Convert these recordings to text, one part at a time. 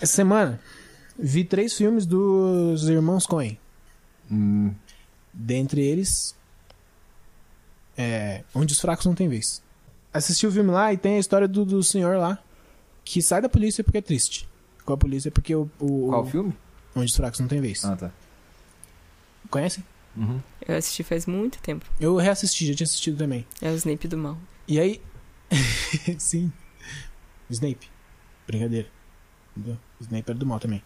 Essa semana, vi três filmes dos irmãos Coen. Hum, Dentre eles, é, Onde os Fracos Não Têm Vez. Assisti o filme lá e tem a história do, do senhor lá que sai da polícia porque é triste. Com a polícia porque o. o qual o- filme? Onde os Fracos Não Têm Vez. Ah, tá. Conhecem? Uhum. Eu assisti faz muito tempo. Eu reassisti, já tinha assistido também. É o Snape do mal. E aí. Sim. Snape. Brincadeira. Entendeu? Snape era do mal também.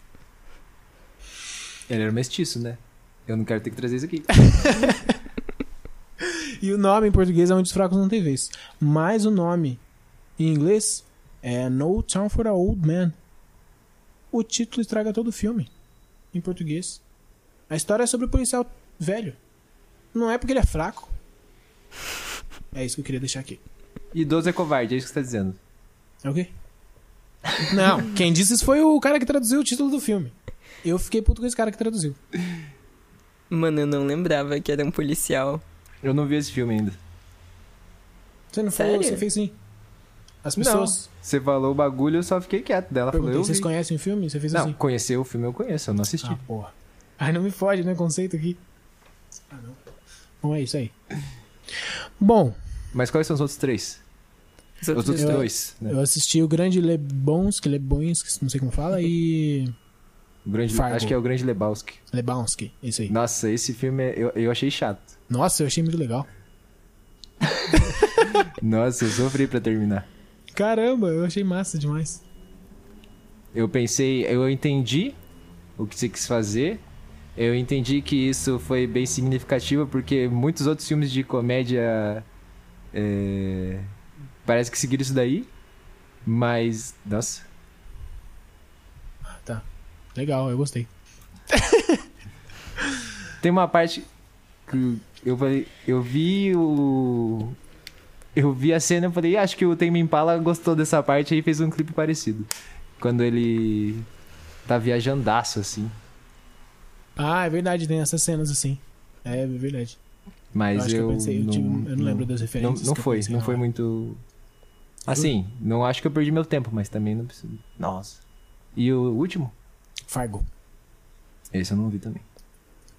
Ele era mestiço, né? Eu não quero ter que trazer isso aqui. E o nome em português é Onde os Fracos Não Têm Vez. Mas o nome em inglês é No Town for a Old Man. O título estraga todo o filme. Em português. A história é sobre o policial velho. Não é porque ele é fraco. É isso que eu queria deixar aqui. Idoso é covarde, é isso que você tá dizendo. É o quê? Não, quem disse isso foi o cara que traduziu o título do filme. Eu fiquei puto com esse cara que traduziu. Mano, eu não lembrava que era um policial. Eu não vi esse filme ainda. Você não falou, Sério? você fez sim. As pessoas. Você falou o bagulho, eu só fiquei quieto dela. Falou, Perguntei, vocês vi. conhecem o filme? Você fez Não, assim. conhecer o filme eu conheço, eu não assisti. Ah, porra. Ai, não me fode, né? Conceito aqui. Ah, não. Bom, é isso aí. Bom, Mas quais são os outros três? Os Os outros outros Eu- dois, né? eu assisti o Grande Lebonski, Lebonski, não sei como fala, e O grande, Fargo. acho que é o Grande Lebowski. Lebowski, isso aí. Nossa, esse filme é- eu, eu achei chato. Nossa, eu achei muito legal. Nossa, eu sofri pra terminar. Caramba, eu achei massa demais. Eu pensei, eu entendi o que você quis fazer. Eu entendi que isso foi bem significativo porque muitos outros filmes de comédia é, parece que seguiram isso daí. Mas, nossa, Ah, tá. Legal, eu gostei. tem uma parte que eu falei, eu vi o eu vi a cena e falei, "Ah, acho que o Tame Impala gostou dessa parte e fez um clipe parecido. Quando ele tá viajandaço assim. Ah, é verdade, tem essas cenas assim. É verdade. Mas eu acho que eu pensei, eu, tive- eu não, lembro das Não, referências. não eu foi, pensei não foi muito. Assim, não acho que eu perdi meu tempo, mas também não preciso. Nossa. E o último? Fargo. Esse eu não vi também.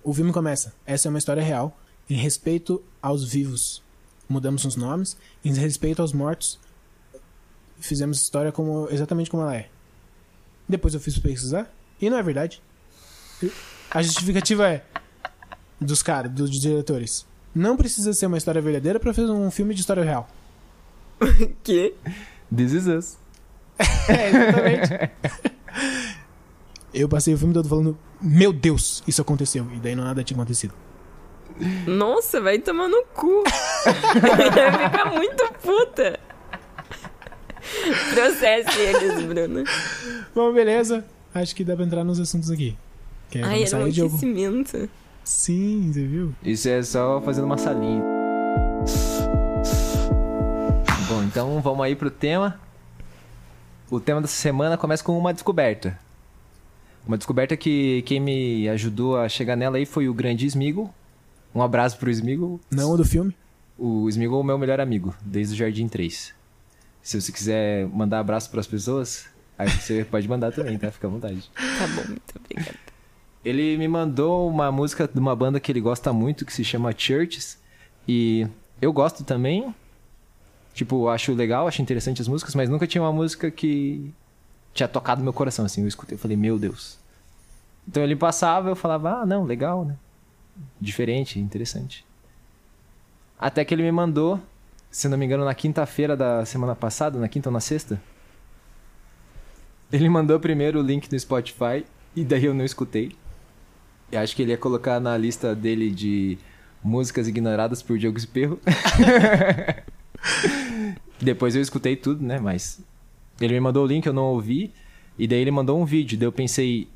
O filme começa. Essa é uma história real. Em respeito aos vivos, mudamos os nomes. Em respeito aos mortos, fizemos a história como, exatamente como ela é. Depois eu fiz pesquisar. E não é verdade. A justificativa é dos caras, dos diretores. Não precisa ser uma história verdadeira pra fazer um filme de história real. Que? This is us. É, exatamente. Eu passei o filme todo falando, meu Deus, isso aconteceu. E daí não nada tinha acontecido. Nossa, vai tomar no cu. Ficar muito puta. Processe eles, Bruno. Bom, beleza. Acho que dá pra entrar nos assuntos aqui. Quer Ai, era um aquecimento. Sim, você viu? Isso é só fazendo uma salinha. Então vamos aí pro tema. O tema dessa semana começa com uma descoberta. Uma descoberta que quem me ajudou a chegar nela aí foi o grande Smigo. Um abraço pro Smigo. Não o do filme. O Smigo é o meu melhor amigo, desde o Jardim 3. Se você quiser mandar abraço pras pessoas, aí você pode mandar também, tá? Fica à vontade. Tá bom, muito obrigada. Ele me mandou uma música de uma banda que ele gosta muito, que se chama Churches. E eu gosto também. Tipo, acho legal, acho interessante as músicas, mas nunca tinha uma música que tinha tocado meu coração, assim. Eu escutei, eu falei, meu Deus. Então ele passava, eu falava, ah, não, legal, né? Diferente, interessante. Até que ele me mandou, se não me engano, na quinta-feira da semana passada, na quinta ou na sexta. Ele mandou primeiro o link no Spotify e daí eu não escutei. Eu acho que ele ia colocar na lista dele de músicas ignoradas por Diogo Esperro. Depois eu escutei tudo, né? Mas ele me mandou o link, eu não ouvi. E daí ele mandou um vídeo. Daí eu pensei,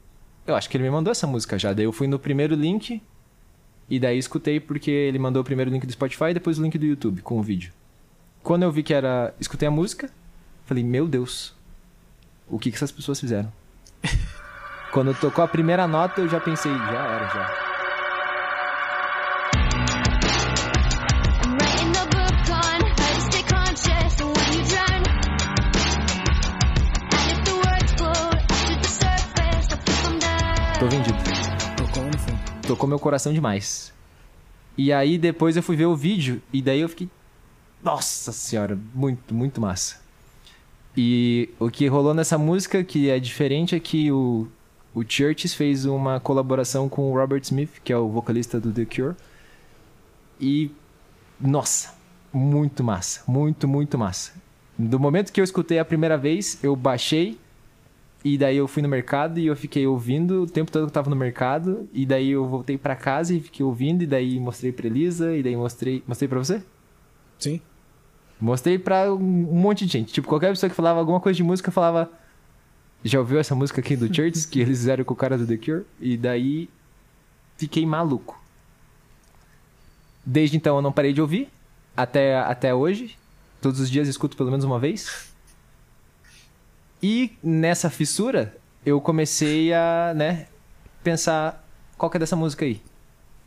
eu acho que ele me mandou essa música já. Daí eu fui no primeiro link e daí escutei porque ele mandou o primeiro link do Spotify e depois o link do YouTube com o vídeo. Quando eu vi que era. Escutei a música, falei, meu Deus, o que, que essas pessoas fizeram? Quando tocou a primeira nota, eu já pensei, já era, já. Tô vendido. Tocou no fundo. Tocou meu coração demais. E aí depois eu fui ver o vídeo e daí eu fiquei. Nossa senhora, muito, muito massa. E o que rolou nessa música que é diferente é que o, o Churches fez uma colaboração com o Robert Smith, que é o vocalista do The Cure. E. Nossa, muito massa. Muito, muito massa. Do momento que eu escutei a primeira vez, eu baixei. E daí eu fui no mercado e eu fiquei ouvindo o tempo todo que eu tava no mercado. E daí eu voltei pra casa e fiquei ouvindo. E daí mostrei pra Elisa. E daí mostrei. Mostrei pra você? Sim. Mostrei pra um monte de gente. Tipo, qualquer pessoa que falava alguma coisa de música falava. Já ouviu essa música aqui do Churches que eles fizeram com o cara do The Cure? E daí fiquei maluco. Desde então eu não parei de ouvir. Até, até hoje. Todos os dias escuto pelo menos uma vez. E nessa fissura, eu comecei a, né, pensar qual que é dessa música aí.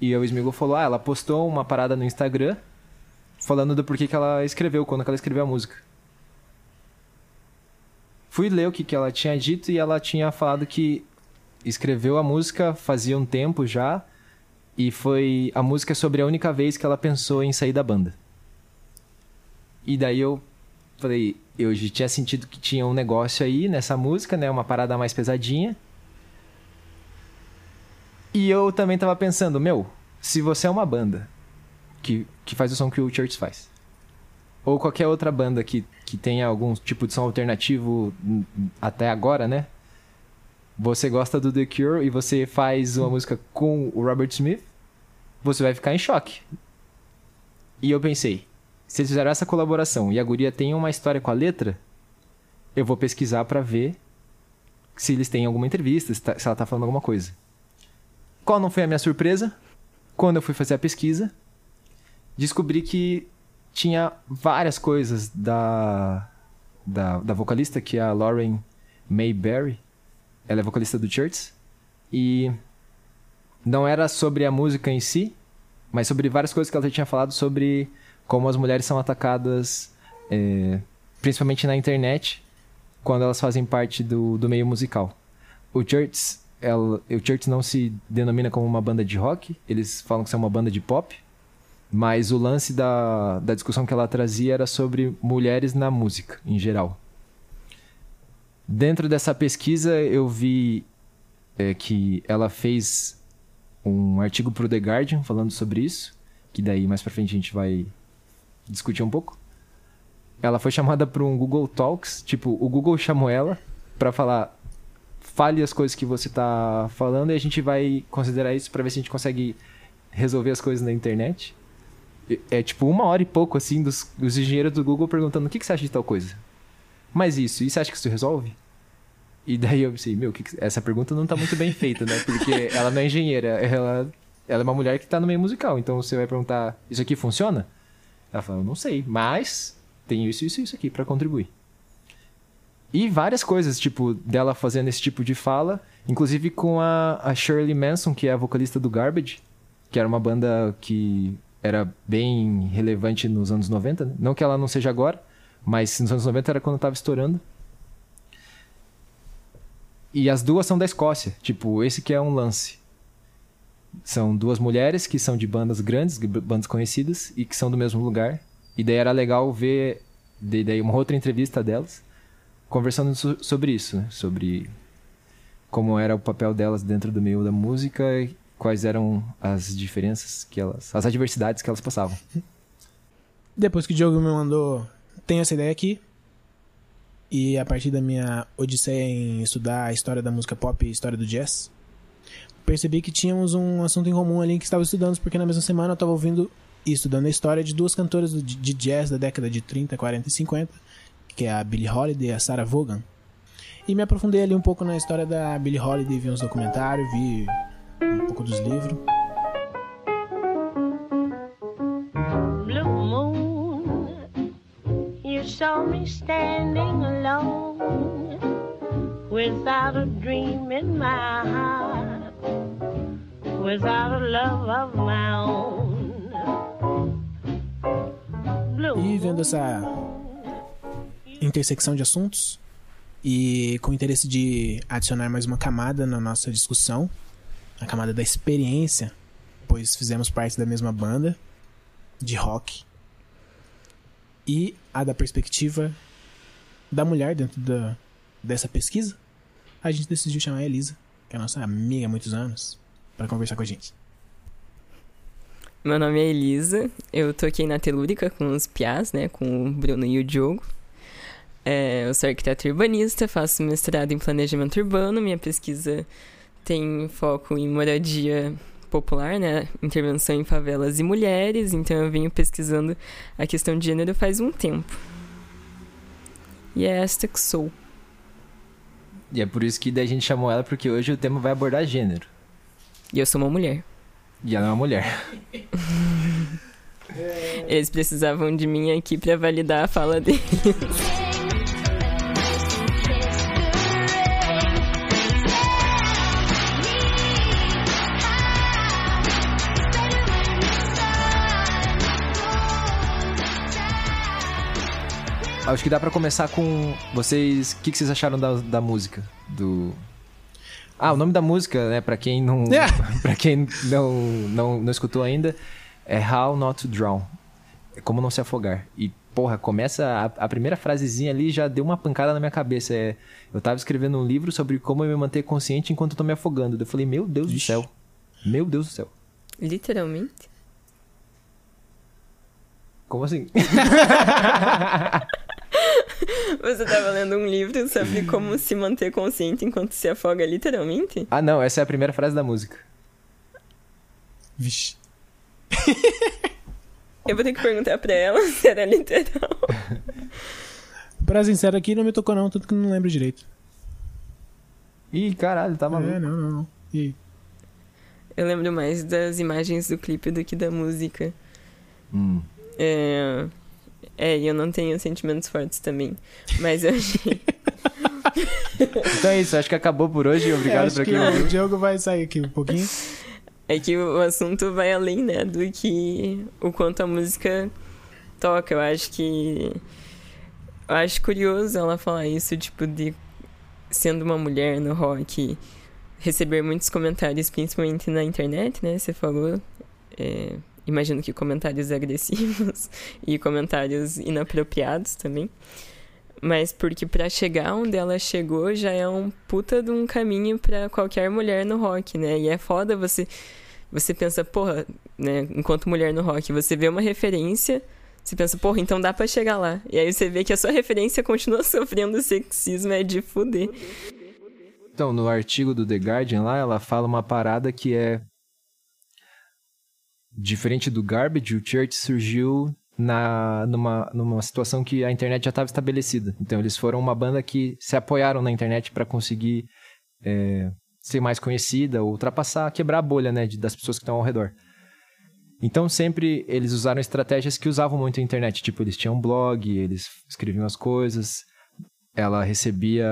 E o Smigol falou, ah, ela postou uma parada no Instagram falando do porquê que ela escreveu, quando que ela escreveu a música. Fui ler o que, que ela tinha dito e ela tinha falado que escreveu a música fazia um tempo já e foi a música sobre a única vez que ela pensou em sair da banda. E daí eu falei, eu já tinha sentido que tinha um negócio aí nessa música, né, uma parada mais pesadinha. E eu também tava pensando, meu, se você é uma banda que, que faz o som que o Church faz. Ou qualquer outra banda que, que tenha algum tipo de som alternativo até agora, né? Você gosta do The Cure e você faz uma música com o Robert Smith, você vai ficar em choque. E eu pensei, se eles fizeram essa colaboração e a guria tem uma história com a letra, eu vou pesquisar pra ver se eles têm alguma entrevista, se, tá- se ela tá falando alguma coisa. Qual não foi a minha surpresa? Quando eu fui fazer a pesquisa, descobri que tinha várias coisas da, da, da vocalista, que é a Lauren Mayberry. Ela é vocalista do Church. E não era sobre a música em si, mas sobre várias coisas que ela tinha falado sobre como as mulheres são atacadas, é, principalmente na internet, quando elas fazem parte do, do meio musical. O Church, ela, o Church não se denomina como uma banda de rock, eles falam que são uma banda de pop, mas o lance da, da discussão que ela trazia era sobre mulheres na música, em geral. Dentro dessa pesquisa, eu vi é, que ela fez um artigo para o The Guardian falando sobre isso, que daí mais pra frente a gente vai discutir um pouco. Ela foi chamada para um Google Talks, tipo, o Google chamou ela para falar fale as coisas que você tá falando e a gente vai considerar isso para ver se a gente consegue resolver as coisas na internet. É, tipo uma hora e pouco, assim, dos, dos engenheiros do Google perguntando o que, que você acha de tal coisa. Mas isso, e você acha que isso resolve? E daí eu pensei, meu, que que- essa pergunta não tá muito bem feita, né? Porque ela não é engenheira, ela, ela é uma mulher que tá no meio musical. Então você vai perguntar, isso aqui funciona? Ela fala, eu não sei, mas tem isso, isso e isso aqui pra contribuir. E várias coisas, tipo, dela fazendo esse tipo de fala, inclusive com a, a Shirley Manson, que é a vocalista do Garbage, que era uma banda que era bem relevante nos anos 90, né? Não que ela não seja agora, mas nos anos 90 era quando tava estourando. E as duas são da Escócia, tipo, esse que é um lance. São duas mulheres que são de bandas grandes, de bandas conhecidas, e que são do mesmo lugar. E daí era legal ver daí uma outra entrevista delas, conversando so- sobre isso, né? Sobre como era o papel delas dentro do meio da música quais eram as diferenças que elas, as adversidades que elas passavam. Depois que o Diogo me mandou, tenho essa ideia aqui. E a partir da minha odisseia em estudar a história da música pop e a história do jazz, percebi que tínhamos um assunto em comum ali que estava estudando, porque na mesma semana eu estava ouvindo e estudando a história de duas cantoras de jazz da década de 30, 40 e 50, que é a Billie Holiday e a Sarah Vaughan. E me aprofundei ali um pouco na história da Billie Holiday, vi uns documentários, vi um pouco dos livros. blue moon, you saw me standing alone without a dream in my heart, without a love of my own. E vendo essa intersecção de assuntos e com interesse de adicionar mais uma camada na nossa discussão, a camada da experiência, pois fizemos parte da mesma banda de rock. E a da perspectiva da mulher dentro da, dessa pesquisa, a gente decidiu chamar a Elisa, que é a nossa amiga há muitos anos, para conversar com a gente. Meu nome é Elisa, eu toquei na Telúrica com os Piás, né, com o Bruno e o Diogo. É, eu sou arquiteta urbanista, faço mestrado em planejamento urbano, minha pesquisa tem foco em moradia popular, né, intervenção em favelas e mulheres, então eu venho pesquisando a questão de gênero faz um tempo. E é esta que sou. E é por isso que daí a gente chamou ela, porque hoje o tema vai abordar gênero. E eu sou uma mulher. E ela é uma mulher. Eles precisavam de mim aqui pra validar a fala dele. Acho que dá pra começar com vocês. O que, que vocês acharam da, da música? Do. Ah, o nome da música, né, pra quem não. É. pra quem não, não, não escutou ainda, é How Not to Drown. É como não se afogar. E, porra, começa. A, a primeira frasezinha ali já deu uma pancada na minha cabeça. É, eu tava escrevendo um livro sobre como eu me manter consciente enquanto eu tô me afogando. Eu falei, meu Deus do Ixi. céu. Meu Deus do céu. Literalmente. Como assim? Você tava lendo um livro sobre como se manter consciente enquanto se afoga literalmente? ah, não, essa é a primeira frase da música. Vixe. Eu vou ter que perguntar pra ela se era literal. Pra sincero aqui, não me tocou não, tanto que não lembro direito. Ih, caralho, tá maluco. É, não, não, não. E aí? Eu lembro mais das imagens do clipe do que da música. Hum. É, é e eu não tenho sentimentos fortes também. Mas eu achei. Então é isso, acho que acabou por hoje. É, Obrigado acho pra que ouviu. o Diogo vai sair aqui um pouquinho. É que o assunto vai além, né? Do que o quanto a música toca. Eu acho que. Eu acho curioso ela falar isso, tipo, de sendo uma mulher no rock, receber muitos comentários, principalmente na internet, né? Você falou. É, imagino que comentários agressivos e comentários inapropriados também. Mas porque pra chegar onde ela chegou já é um puta de um caminho pra qualquer mulher no rock, né? E é foda você você pensa, porra, né, enquanto mulher no rock, você vê uma referência, você pensa, porra, então dá pra chegar lá. E aí você vê que a sua referência continua sofrendo sexismo, é de fuder. Então, no artigo do The Guardian lá, ela fala uma parada que é. Diferente do Garbage, o Church surgiu na, numa, numa situação que a internet já estava estabelecida. Então, eles foram uma banda que se apoiaram na internet para conseguir é, ser mais conhecida, ultrapassar, quebrar a bolha né, de- das pessoas que estão ao redor. Então, sempre eles usaram estratégias que usavam muito a internet. Tipo, eles tinham um blog, eles escreviam as coisas, ela recebia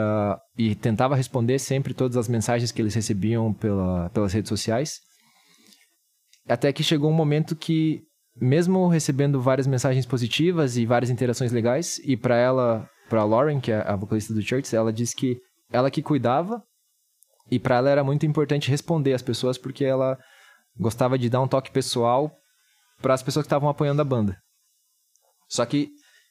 e tentava responder sempre todas as mensagens que eles recebiam pela, pelas redes sociais. Até que chegou um momento que, mesmo recebendo várias mensagens positivas e várias interações legais, e para ela, para Lauren, que é a vocalista do Church, ela disse que ela que cuidava e para ela era muito importante responder às pessoas porque ela gostava de dar um toque pessoal para as pessoas que estavam apoiando a banda. Só que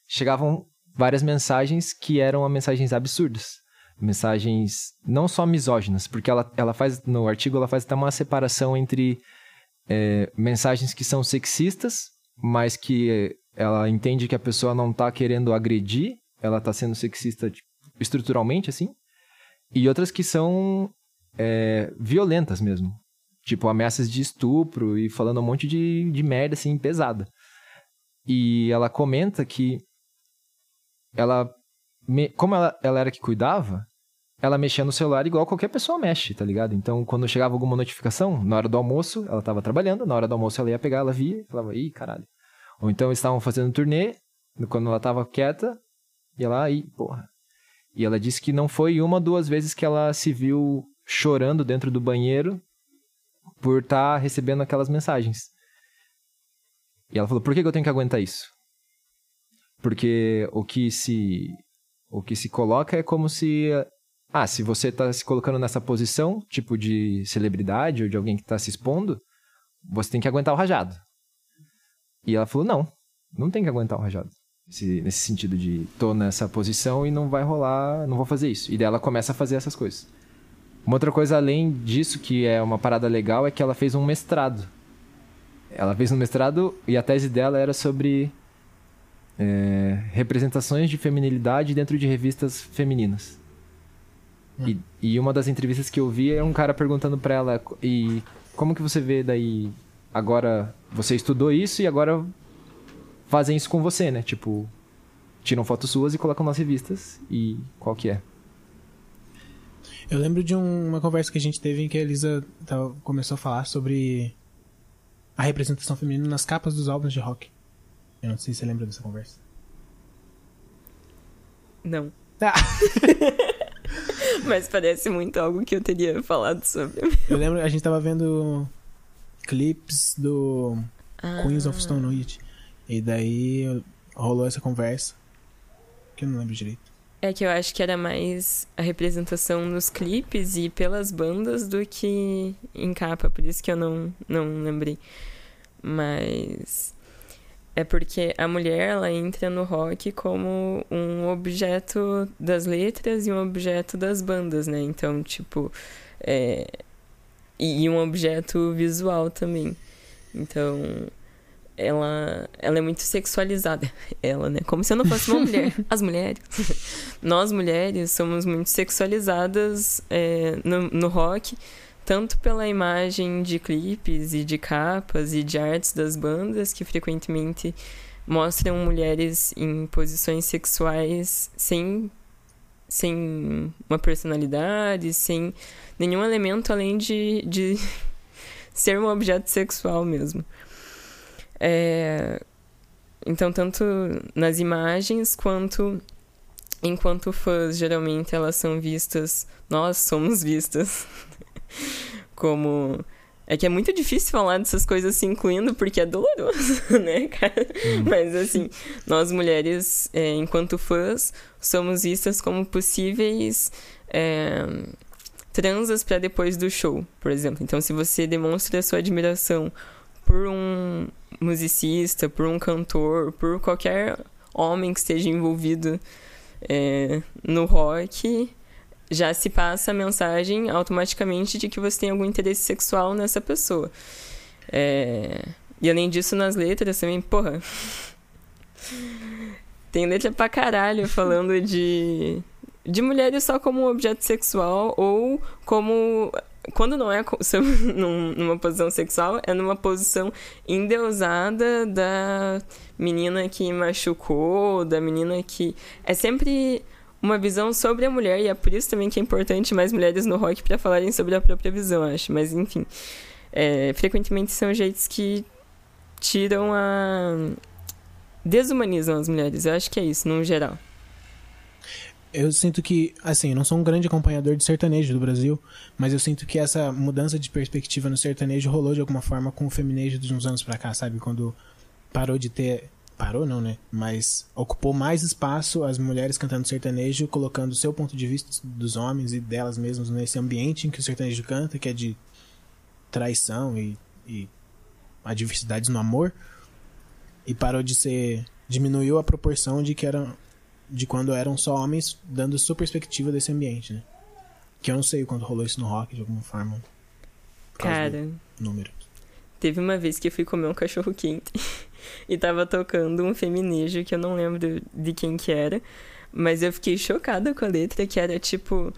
chegavam várias mensagens que eram mensagens absurdas. Mensagens não só misóginas, porque ela, ela faz, no artigo, ela faz até uma separação entre é, mensagens que são sexistas, mas que ela entende que a pessoa não tá querendo agredir, ela tá sendo sexista tipo, estruturalmente, assim, e outras que são é, violentas mesmo. Tipo, ameaças de estupro e falando um monte de, de merda, assim, pesada. E ela comenta que ela, me- como ela, ela era que cuidava, ela mexia no celular igual qualquer pessoa mexe, tá ligado? Então, quando chegava alguma notificação, na hora do almoço, ela tava trabalhando, na hora do almoço ela ia pegar, ela via falava, ih, caralho. Ou então estavam fazendo turnê, quando ela tava quieta, ia lá e, porra. E ela disse que não foi uma, duas vezes que ela se viu chorando dentro do banheiro por estar recebendo aquelas mensagens. E ela falou, por que, que eu tenho que aguentar isso? Porque o que se o que se coloca é como se ah, se você tá se colocando nessa posição, tipo de celebridade ou de alguém que tá se expondo, você tem que aguentar o rajado. E ela falou, não, não tem que aguentar o rajado. Esse- nesse sentido de, tô nessa posição e não vai rolar, não vou fazer isso. E daí ela começa a fazer essas coisas. Uma outra coisa além disso, que é uma parada legal, é que ela fez um mestrado. Ela fez um mestrado e a tese dela era sobre é, representações de feminilidade dentro de revistas femininas. E, e uma das entrevistas que eu vi é um cara perguntando pra ela e como que você vê daí agora você estudou isso e agora fazem isso com você, né? Tipo, tiram fotos suas e colocam nas revistas e qual que é? Eu lembro de um- uma conversa que a gente teve em que a Elisa tava- começou a falar sobre a representação feminina nas capas dos álbuns de rock. Eu não sei se você lembra dessa conversa. Não. Ah, Mas parece muito algo que eu teria falado sobre. eu lembro, a gente tava vendo clipes do Queens of Stone Age. E daí rolou essa conversa. Que eu não lembro direito. É que eu acho que era mais a representação nos clipes e pelas bandas do que em capa, por isso que eu não, não lembrei. Mas é porque a mulher ela entra no rock como um objeto das letras e um objeto das bandas, né? Então, tipo, é... e um objeto visual também. Então, ela, ela é muito sexualizada. Ela, né? Como se eu não fosse uma mulher. As mulheres. Nós mulheres somos muito sexualizadas é, no, no rock, tanto pela imagem de clipes e de capas e de artes das bandas, que frequentemente mostram mulheres em posições sexuais sem, sem uma personalidade, sem nenhum elemento além de, de ser um objeto sexual mesmo. É, então, tanto nas imagens quanto enquanto fãs, geralmente elas são vistas, nós somos vistas como. É que é muito difícil falar dessas coisas se incluindo, porque é doloroso, né, cara? Mas, assim, nós mulheres, é, enquanto fãs, somos vistas como possíveis é, transas para depois do show, por exemplo. Então, se você demonstra sua admiração por um musicista, por um cantor, por qualquer homem que esteja envolvido é, no rock, já se passa a mensagem automaticamente de que você tem algum interesse sexual nessa pessoa. É, e além disso, nas letras também, porra. Tem letra pra caralho falando de. De mulheres só como objeto sexual ou como. Quando não é numa posição sexual, é numa posição endeusada da menina que machucou, da menina que. É sempre uma visão sobre a mulher, e é por isso também que é importante mais mulheres no rock para falarem sobre a própria visão, acho. Mas enfim. É, frequentemente são jeitos que tiram a. desumanizam as mulheres. Eu acho que é isso, no geral. Eu sinto que, assim, eu não sou um grande acompanhador de sertanejo do Brasil, mas eu sinto que essa mudança de perspectiva no sertanejo rolou de alguma forma com o feminejo de uns anos pra cá, sabe? Quando parou de ter. Parou não, né? Mas ocupou mais espaço as mulheres cantando sertanejo, colocando o seu ponto de vista dos homens e delas mesmas nesse ambiente em que o sertanejo canta, que é de traição e, e adversidades no amor. E parou de ser. diminuiu a proporção de que eram de quando eram só homens dando sua perspectiva desse ambiente, né? Que eu não sei quando rolou isso no rock de alguma forma. Cara, número. teve uma vez que eu fui comer um cachorro quente e tava tocando um feminejo que eu não lembro de quem que era, mas eu fiquei chocada com a letra, que era tipo.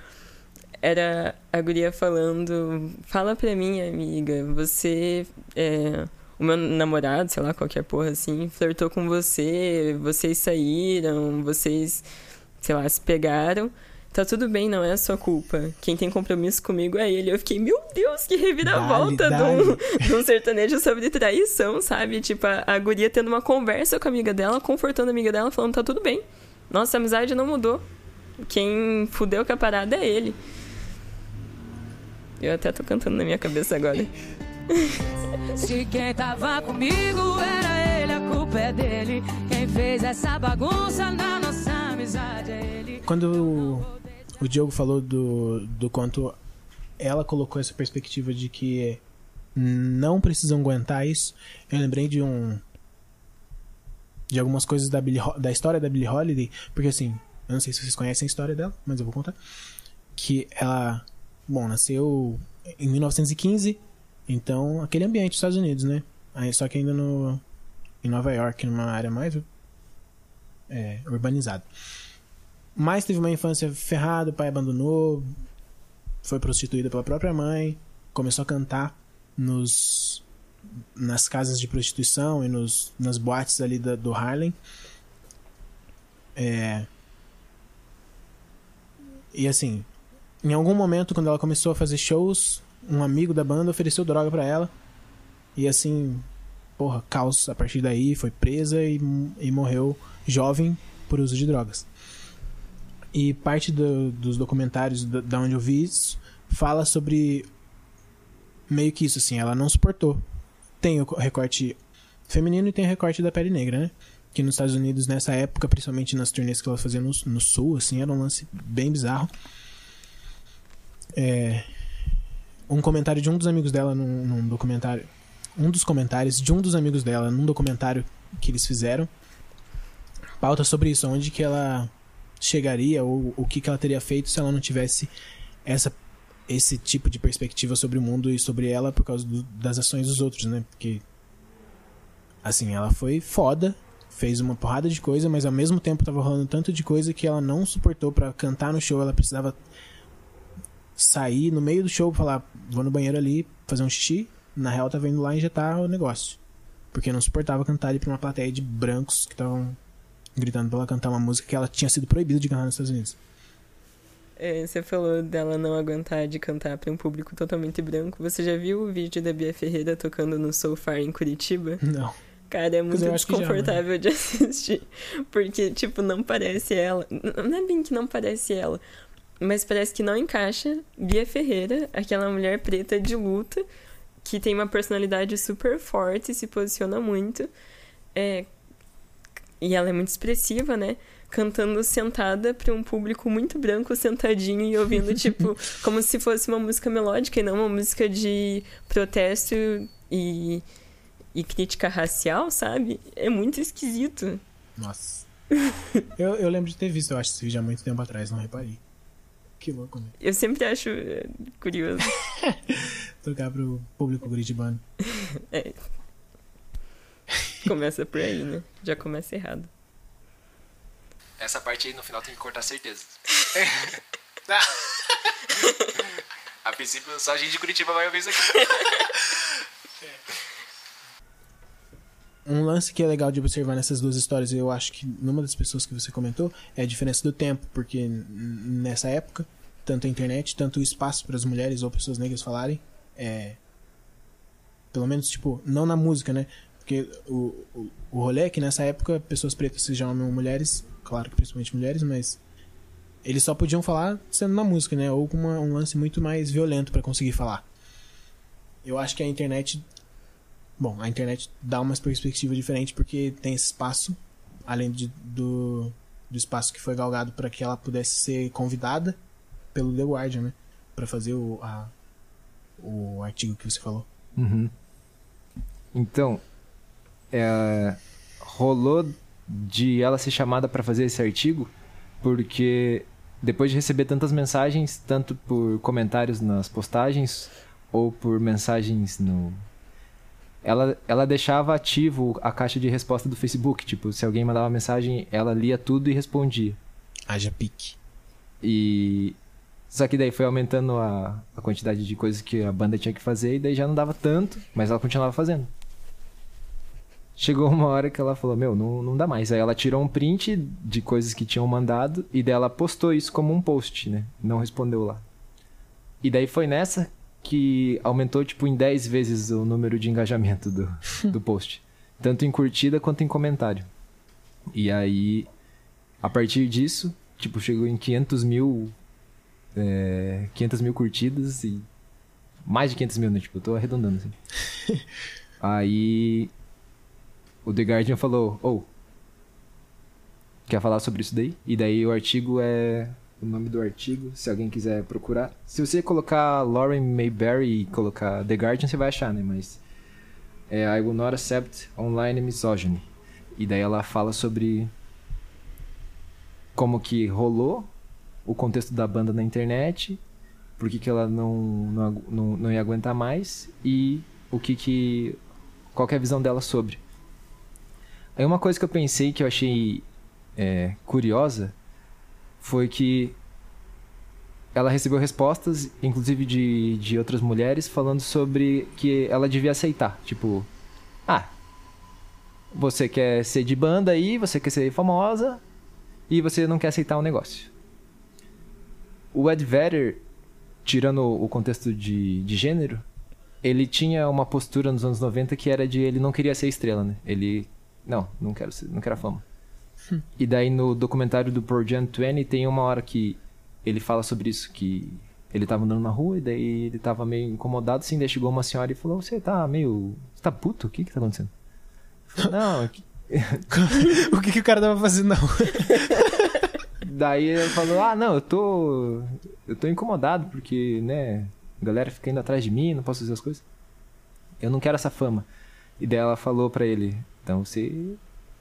Era a guria falando: Fala pra mim, amiga, você. É, o meu namorado, sei lá, qualquer porra assim, flertou com você, vocês saíram, vocês, sei lá, se pegaram. Tá tudo bem, não é a sua culpa. Quem tem compromisso comigo é ele. Eu fiquei, meu Deus, que reviravolta Dale, de um, dale. de um sertanejo sobre traição, sabe? Tipo, a, a guria tendo uma conversa com a amiga dela, confortando a amiga dela, falando, tá tudo bem. Nossa amizade não mudou. Quem fudeu com a parada é ele. Eu até tô cantando na minha cabeça agora. Se quem tava comigo era ele, a culpa é dele. Quem fez essa bagunça na nossa amizade é ele. Quando o, Diogo falou do, do quanto ela colocou essa perspectiva de que não precisam aguentar isso. Eu lembrei de um. de algumas coisas da, Billie da história da Billie Holiday, porque assim, eu não sei se vocês conhecem a história dela, mas eu vou contar. Que ela, bom, nasceu em 1915, então aquele ambiente dos Estados Unidos, né? Aí, só que ainda no, em Nova York, numa área mais é, urbanizada. Mas teve uma infância ferrada, o pai abandonou, foi prostituída pela própria mãe, começou a cantar nos nas casas de prostituição e nos, nas boates ali da- do Harlem. É, e assim, em algum momento, quando ela começou a fazer shows, um amigo da banda ofereceu droga pra ela. E assim, porra, caos a partir daí, foi presa e, e morreu jovem por uso de drogas. E parte do- dos documentários da, onde eu vi isso fala sobre meio que isso, assim, ela não suportou. Tem o recorte feminino e tem o recorte da pele negra, né? Que nos Estados Unidos, nessa época, principalmente nas turnês que ela fazia no, no sul, assim, era um lance bem bizarro. É, um comentário de um dos amigos dela num, num documentário. Um dos comentários de um dos amigos dela num documentário que eles fizeram. Pauta sobre isso, onde que ela chegaria ou o que, que ela teria feito se ela não tivesse essa esse tipo de perspectiva sobre o mundo e sobre ela por causa do- das ações dos outros, né? Porque assim, ela foi foda, fez uma porrada de coisa, mas ao mesmo tempo tava rolando tanto de coisa que ela não suportou pra cantar no show, ela precisava sair no meio do show, falar, vou no banheiro ali, fazer um xixi, na real tava indo lá injetar o negócio. Porque não suportava cantar ali pra uma plateia de brancos que estavam gritando pra ela cantar uma música que ela tinha sido proibida de cantar nos Estados Unidos. É, você falou dela não aguentar de cantar pra um público totalmente branco. Você já viu o vídeo da Bia Ferreira tocando no Soul Far em Curitiba? Não. Cara, é muito que já, né? desconfortável de assistir. Porque, tipo, não parece ela. Não é bem que não parece ela. Mas parece que não encaixa Bia Ferreira, aquela mulher preta de luta, que tem uma personalidade super forte, se posiciona muito. É... E ela é muito expressiva, né? Cantando sentada pra um público muito branco, sentadinho e ouvindo, tipo, como se fosse uma música melódica e não uma música de protesto e e crítica racial, sabe? É muito esquisito. Nossa. eu, eu lembro de ter visto, eu acho, esse vídeo há muito tempo atrás, não reparei. Que louco, né? Eu sempre acho é, curioso. Tocar pro público curitibano. Começa por aí, né? Já começa errado. Essa parte aí no final tem que cortar certeza. a princípio, só a gente de Curitiba vai ouvir isso aqui. Um lance que é legal de observar nessas duas histórias, eu acho que numa das pessoas que você comentou, é a diferença do tempo, porque nessa época, tanto a internet, tanto o espaço para as mulheres ou pessoas negras falarem, é. Pelo menos, tipo, não na música, né? Porque o, o, o rolê é que nessa época, pessoas pretas, sejam homens ou mulheres, claro que principalmente mulheres, mas. Eles só podiam falar sendo na música, né? Ou com uma- um lance muito mais violento para conseguir falar. Eu acho que a internet Bom, a internet dá uma perspectiva diferente porque tem esse espaço, além de, do, do espaço que foi galgado para que ela pudesse ser convidada pelo The Guardian, né? Pra fazer o, a, o artigo que você falou. Uhum. Então, é, rolou de ela ser chamada para fazer esse artigo porque depois de receber tantas mensagens, tanto por comentários nas postagens ou por mensagens no ela, ela deixava ativo a caixa de resposta do Facebook, tipo, se alguém mandava mensagem, ela lia tudo e respondia. Haja pique. E. Só que daí foi aumentando a, a quantidade de coisas que a banda tinha que fazer e daí já não dava tanto, mas ela continuava fazendo. Chegou uma hora que ela falou: Meu, não, não dá mais. Aí ela tirou um print de coisas que tinham mandado e daí ela postou isso como um post, né? Não respondeu lá. E daí foi nessa que aumentou, tipo, em 10 vezes o número de engajamento do, do post. Tanto em curtida quanto em comentário. E aí, a partir disso, tipo, chegou em 500 mil. É, 500 mil curtidas e. Mais de 500 mil, né? Tipo, eu tô arredondando assim. aí. O The Guardian falou: Ou. quer falar sobre isso daí? E daí o artigo é o nome do artigo, se alguém quiser procurar. Se você colocar Lauren Mayberry e colocar The Guardian, você vai achar, né? Mas é I Will Not Accept Online Misogyny. E daí ela fala sobre como que rolou o contexto da banda na internet, por que, que ela não, não, não, não ia aguentar mais e o que que qual que é a visão dela sobre. Aí uma coisa que eu pensei que eu achei é, curiosa foi que ela recebeu respostas, inclusive de, de outras mulheres, falando sobre que ela devia aceitar. Tipo, ah, você quer ser de banda aí, você quer ser famosa e você não quer aceitar o negócio. O Ed Vedder, tirando o contexto de, de gênero, ele tinha uma postura nos anos 90 que era de ele não queria ser estrela, né? Ele, não, não quero, ser, não quero a fama. E daí no documentário do Pearl Jam 20 tem uma hora que ele fala sobre isso, que ele tava andando na rua e daí ele tava meio incomodado, assim, daí chegou uma senhora e falou, você tá meio... Você tá puto? O que que tá acontecendo? Falei, não, é que- o que, que o cara tava fazendo na rua? Daí ele falou, ah, não, eu tô. Eu tô incomodado porque, né, a galera fica indo atrás de mim, não posso fazer as coisas. Eu não quero essa fama. E daí ela falou pra ele, então você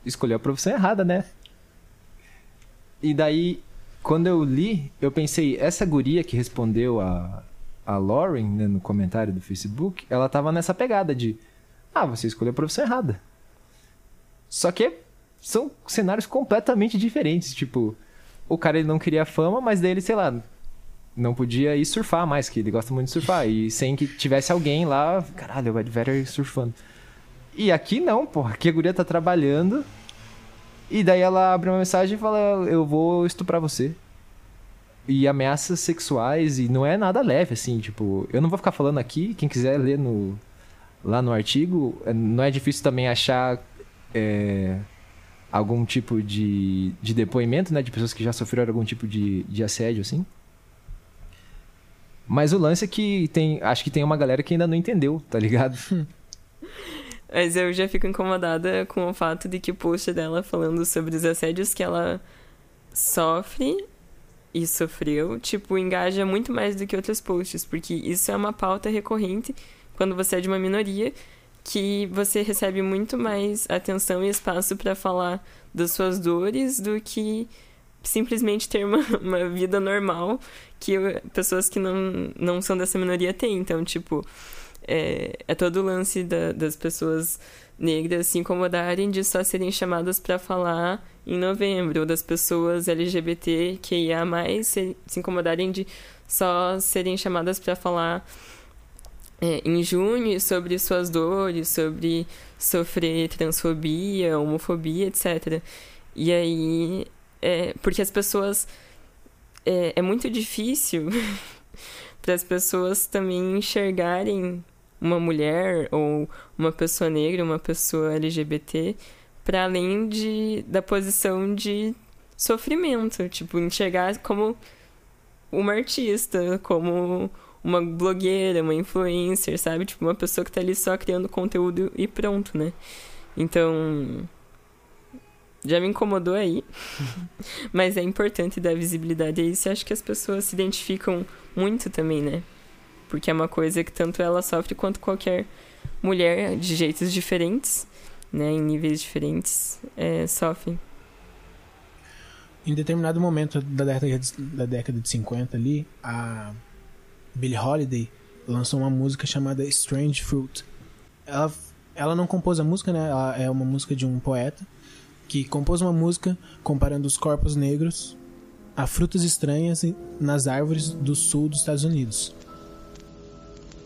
escolheu a profissão errada, né? E daí, quando eu li, eu pensei, essa guria que respondeu a, a Lauren né, no comentário do Facebook, ela tava nessa pegada de, ah, você escolheu a profissão errada. Só que são cenários completamente diferentes, tipo, o cara ele não queria fama, mas daí ele, sei lá, não podia ir surfar mais, que ele gosta muito de surfar. E sem que tivesse alguém lá, caralho, o Ed Vedder surfando. E aqui não, porra, aqui a guria tá trabalhando. E daí ela abre uma mensagem e fala, eu vou estuprar você. E ameaças sexuais, e não é nada leve, assim, tipo, eu não vou ficar falando aqui, quem quiser ler no, lá no artigo, é- não é difícil também achar é, algum tipo de, de depoimento, né? De pessoas que já sofreram algum tipo de, de assédio, assim. Mas o lance é que tem. Acho que tem uma galera que ainda não entendeu, tá ligado? Mas eu já fico incomodada com o fato de que o post dela falando sobre os assédios que ela sofre e sofreu, tipo, engaja muito mais do que outros posts, porque isso é uma pauta recorrente quando você é de uma minoria, que você recebe muito mais atenção e espaço para falar das suas dores do que simplesmente ter uma, uma vida normal que pessoas que não, não são dessa minoria têm. Então, tipo, é, é todo o lance da- das pessoas negras se incomodarem de só serem chamadas para falar em novembro, ou das pessoas LGBT que ia mais se, se incomodarem de só serem chamadas para falar é, em junho sobre suas dores, sobre sofrer transfobia, homofobia, etc. E aí, é, porque as pessoas. É, é muito difícil para as pessoas também enxergarem uma mulher ou uma pessoa negra, uma pessoa LGBT, para além de, da posição de sofrimento. Tipo, enxergar como uma artista, como uma blogueira, uma influencer, sabe? Tipo, uma pessoa que tá ali só criando conteúdo e pronto, né? Então. Já me incomodou aí. Mas é importante dar visibilidade a isso. e Acho que as pessoas se identificam muito também, né? Porque é uma coisa que tanto ela sofre quanto qualquer mulher, de jeitos diferentes, né? Em níveis diferentes, é, sofrem. Em determinado momento da década de, da década de 50 ali, a Billie Holiday lançou uma música chamada Strange Fruit. Ela, ela não compôs a música, né? Ela é uma música de um poeta que compôs uma música comparando os corpos negros a frutas estranhas nas árvores do sul dos Estados Unidos.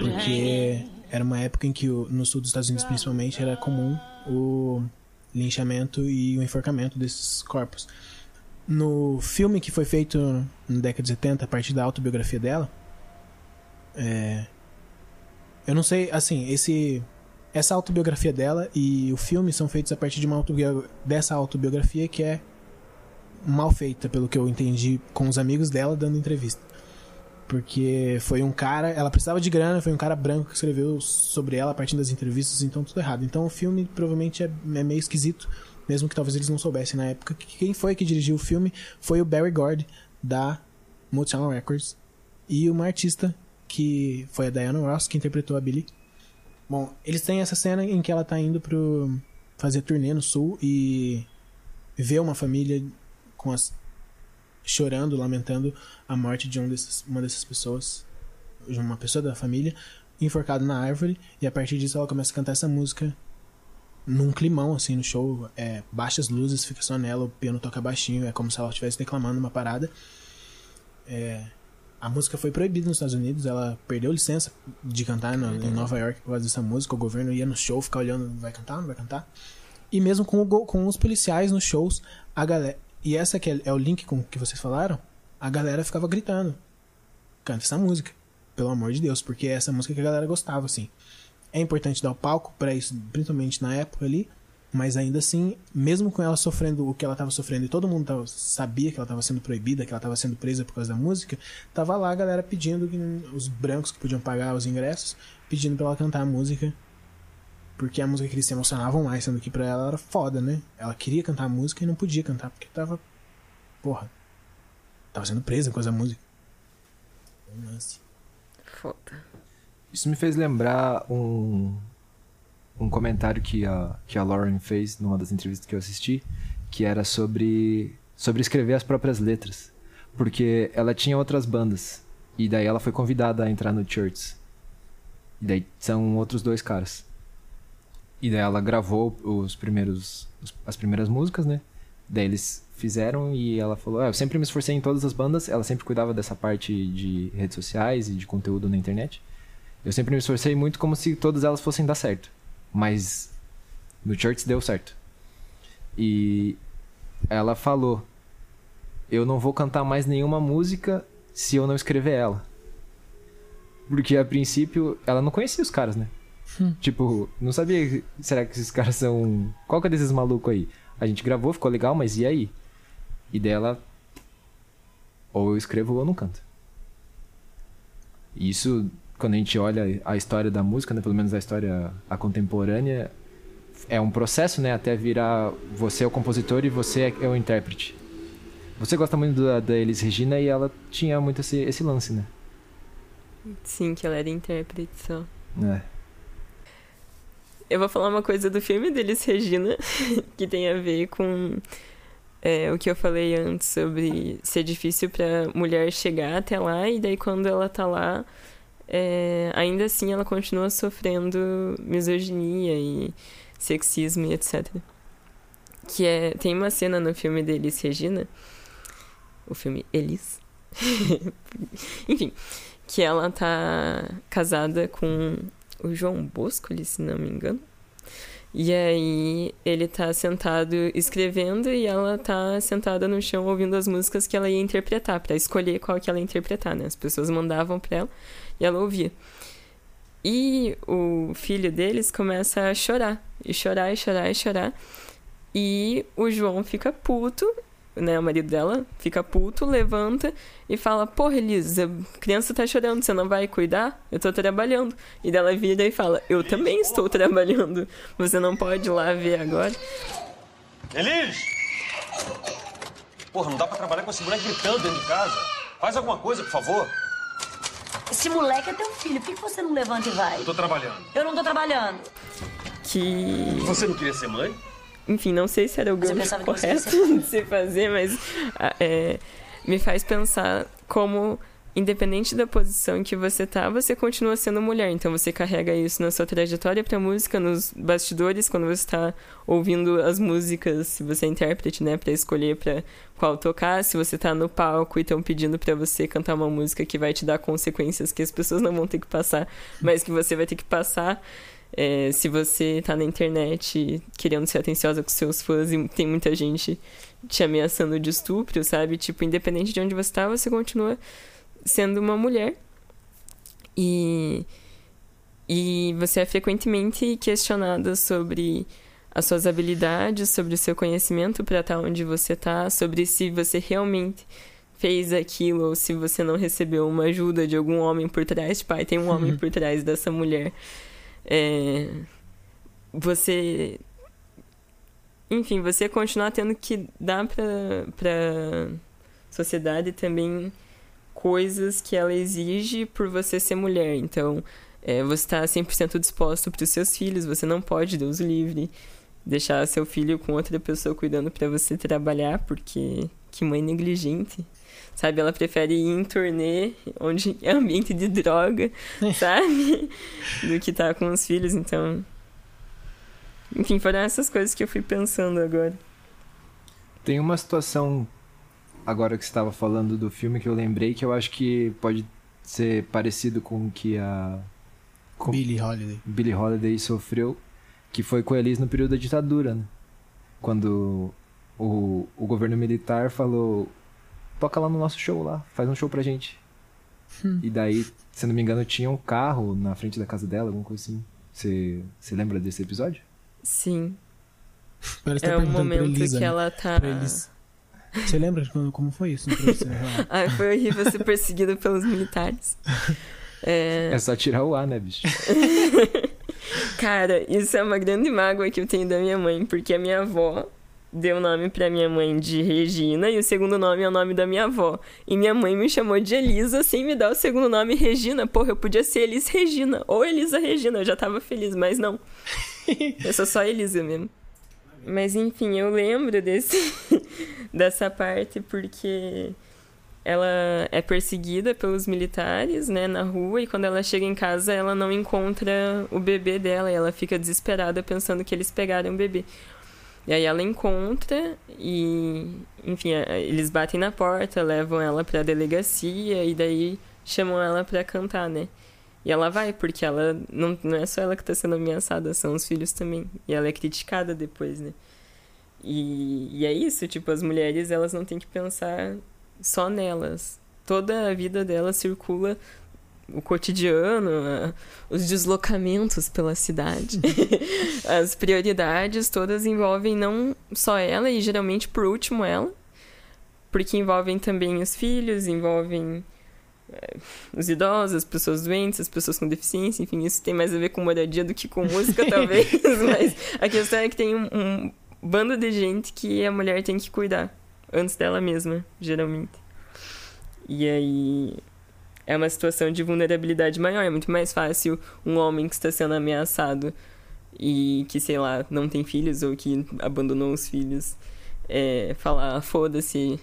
Porque era uma época em que no sul dos Estados Unidos principalmente era comum o linchamento e o enforcamento desses corpos. No filme que foi feito na década de 70, a partir da autobiografia dela, é, eu não sei, assim, esse essa autobiografia dela e o filme são feitos a partir de uma autobio- dessa autobiografia que é mal feita, pelo que eu entendi com os amigos dela dando entrevista. Porque foi um cara, ela precisava de grana, foi um cara branco que escreveu sobre ela a partir das entrevistas, então tudo errado. Então o filme provavelmente é, é meio esquisito, mesmo que talvez eles não soubessem na época. que Quem foi que dirigiu o filme foi o Barry Gord, da Motown Records, e uma artista que foi a Diana Ross, que interpretou a Billie. Bom, eles têm essa cena em que ela tá indo pro fazer turnê no sul e vê uma família com as chorando, lamentando a morte de um desses, uma dessas pessoas, de uma pessoa da família, enforcado na árvore, e a partir disso ela começa a cantar essa música num climão, assim, no show, é, baixas luzes, fica só nela, o piano toca baixinho, é como se ela estivesse declamando uma parada. É, a música foi proibida nos Estados Unidos, ela perdeu licença de cantar no- em Nova York por causa dessa música, o governo ia no show ficar olhando, vai cantar, não vai cantar? E mesmo com, o com os policiais nos shows, a galera. E essa que é, é o link com que vocês falaram, a galera ficava gritando. Canta essa música. Pelo amor de Deus, porque é essa música que a galera gostava, assim. É importante dar o palco pra isso, principalmente na época ali. Mas ainda assim, mesmo com ela sofrendo o que ela tava sofrendo e todo mundo tava- sabia que ela tava sendo proibida, que ela tava sendo presa por causa da música, tava lá a galera pedindo, que- os brancos que podiam pagar os ingressos, pedindo pra ela cantar a música porque a música que eles se emocionavam mais, sendo que pra ela era foda, né? Ela queria cantar a música e não podia cantar porque tava. Porra. Tava sendo presa com essa música. Lance. Foda. Isso me fez lembrar um, um comentário que a, que a Lauren fez numa das entrevistas que eu assisti, que era sobre, sobre escrever as próprias letras. Porque ela tinha outras bandas. E daí ela foi convidada a entrar no Church. E daí são outros dois caras. E daí ela gravou os primeiros, os- as primeiras músicas, né? Daí eles fizeram e ela falou: ah, Eu sempre me esforcei em todas as bandas. Ela sempre cuidava dessa parte de redes sociais e de conteúdo na internet. Eu sempre me esforcei muito como se todas elas fossem dar certo. Mas no Church deu certo. E ela falou: Eu não vou cantar mais nenhuma música se eu não escrever ela. Porque a princípio ela não conhecia os caras, né? Tipo, não sabia. Será que esses caras são. Qual que é desses malucos aí? A gente gravou, ficou legal, mas e aí? E dela. Ou eu escrevo ou eu não canto. E Isso, quando a gente olha a história da música, né, pelo menos a história a contemporânea, é um processo, né, até virar você é o compositor e você é o intérprete. Você gosta muito da, da Elis Regina e ela tinha muito esse, esse lance, né? Sim, que ela era intérprete só. É. Eu vou falar uma coisa do filme deles, Regina, que tem a ver com é, o que eu falei antes sobre ser difícil pra mulher chegar até lá e daí quando ela tá lá, é, ainda assim ela continua sofrendo misoginia e sexismo e etc. Que é, tem uma cena no filme deles, Regina, o filme Elis, enfim, que ela tá casada com o João Bosco, se não me engano. E aí ele tá sentado escrevendo e ela tá sentada no chão ouvindo as músicas que ela ia interpretar, pra escolher qual que ela ia interpretar, né? As pessoas mandavam pra ela e ela ouvia. E o filho deles começa a chorar, e chorar, e chorar, e chorar. E o João fica puto, né? O marido dela fica puto, levanta e fala: Porra, Elisa, a criança tá chorando, você não vai cuidar? Eu tô trabalhando. E dela vira e fala: Eu também estou trabalhando. Você não pode ir lá ver agora. Elis! Porra, não dá pra trabalhar com esse moleque gritando dentro de casa. Faz alguma coisa, por favor. Esse moleque é teu filho. Por que você não levanta e vai? Eu tô trabalhando. Eu não tô trabalhando. Que. Você não queria ser mãe? Enfim, não sei se era o gancho correto de se fazer, mas ah, é, me faz pensar como, independente da posição em que você tá, você continua sendo mulher. Então você carrega isso na sua trajetória pra música, nos bastidores, quando você tá ouvindo as músicas, se você é intérprete, né, pra escolher pra qual tocar, se você tá no palco e estão pedindo pra você cantar uma música que vai te dar consequências que as pessoas não vão ter que passar, mas que você vai ter que passar. É, se você tá na internet querendo ser atenciosa com seus fãs e tem muita gente te ameaçando de estupro, sabe? Tipo, independente de onde você tá, você continua sendo uma mulher. E, e você é frequentemente questionada sobre as suas habilidades, sobre o seu conhecimento para estar onde você tá, sobre se você realmente fez aquilo ou se você não recebeu uma ajuda de algum homem por trás. Tipo, ai, tem um homem por trás dessa mulher. É, você. Enfim, você continuar tendo que dar pra, pra sociedade também coisas que ela exige por você ser mulher. Então, é, você está 100% disposto para os seus filhos, você não pode, Deus livre, deixar seu filho com outra pessoa cuidando para você trabalhar, porque que mãe negligente. Sabe, ela prefere ir em turnê onde é ambiente de droga, sabe? Do que tá com os filhos, então. Enfim, foram essas coisas que eu fui pensando agora. Tem uma situação, agora que você estava falando do filme, que eu lembrei que eu acho que pode ser parecido com o que a com- Billie Holiday. Billie Holiday sofreu, que foi com a Elis no período da ditadura, né? Quando o, o governo militar falou: toca lá no nosso show lá, faz um show pra gente. E daí, se não me engano, tinha um carro na frente da casa dela, alguma coisa assim. Você lembra desse episódio? Sim. Parece que É tá o momento Elisa, que né? ela tá. Você lembra de quando, como foi isso? Ai, foi horrível ser perseguida pelos militares. É, É só tirar o A, né, bicho? Cara, isso é uma grande mágoa que eu tenho da minha mãe, porque a minha avó deu o nome pra minha mãe de Regina e o segundo nome é o nome da minha avó. E minha mãe me chamou de Elisa sem me dar o segundo nome Regina. Porra, eu podia ser Elis Regina ou Elisa Regina, eu já tava feliz, mas não. Eu sou só Elisa mesmo. Mas enfim, eu lembro desse dessa parte porque ela é perseguida pelos militares, né, na rua, e quando ela chega em casa, ela não encontra o bebê dela, e ela fica desesperada pensando que eles pegaram o bebê. E aí ela encontra e, enfim, eles batem na porta, levam ela pra delegacia e daí chamam ela pra cantar, né? E ela vai, porque ela não, não é só ela que tá sendo ameaçada, são os filhos também. E ela é criticada depois, né? E, e é isso, tipo, as mulheres, elas não têm que pensar só nelas. Toda a vida delas circula o cotidiano, os deslocamentos pela cidade. As prioridades todas envolvem não só ela, e geralmente por último ela, porque envolvem também os filhos, envolvem eh, os idosos, as pessoas doentes, as pessoas com deficiência, enfim, isso tem mais a ver com moradia do que com música, talvez, mas a questão é que tem um, um bando de gente que a mulher tem que cuidar antes dela mesma, geralmente. E aí é uma situação de vulnerabilidade maior, é muito mais fácil um homem que está sendo ameaçado e que, sei lá, não tem filhos ou que abandonou os filhos, é, falar, "Ah, foda-se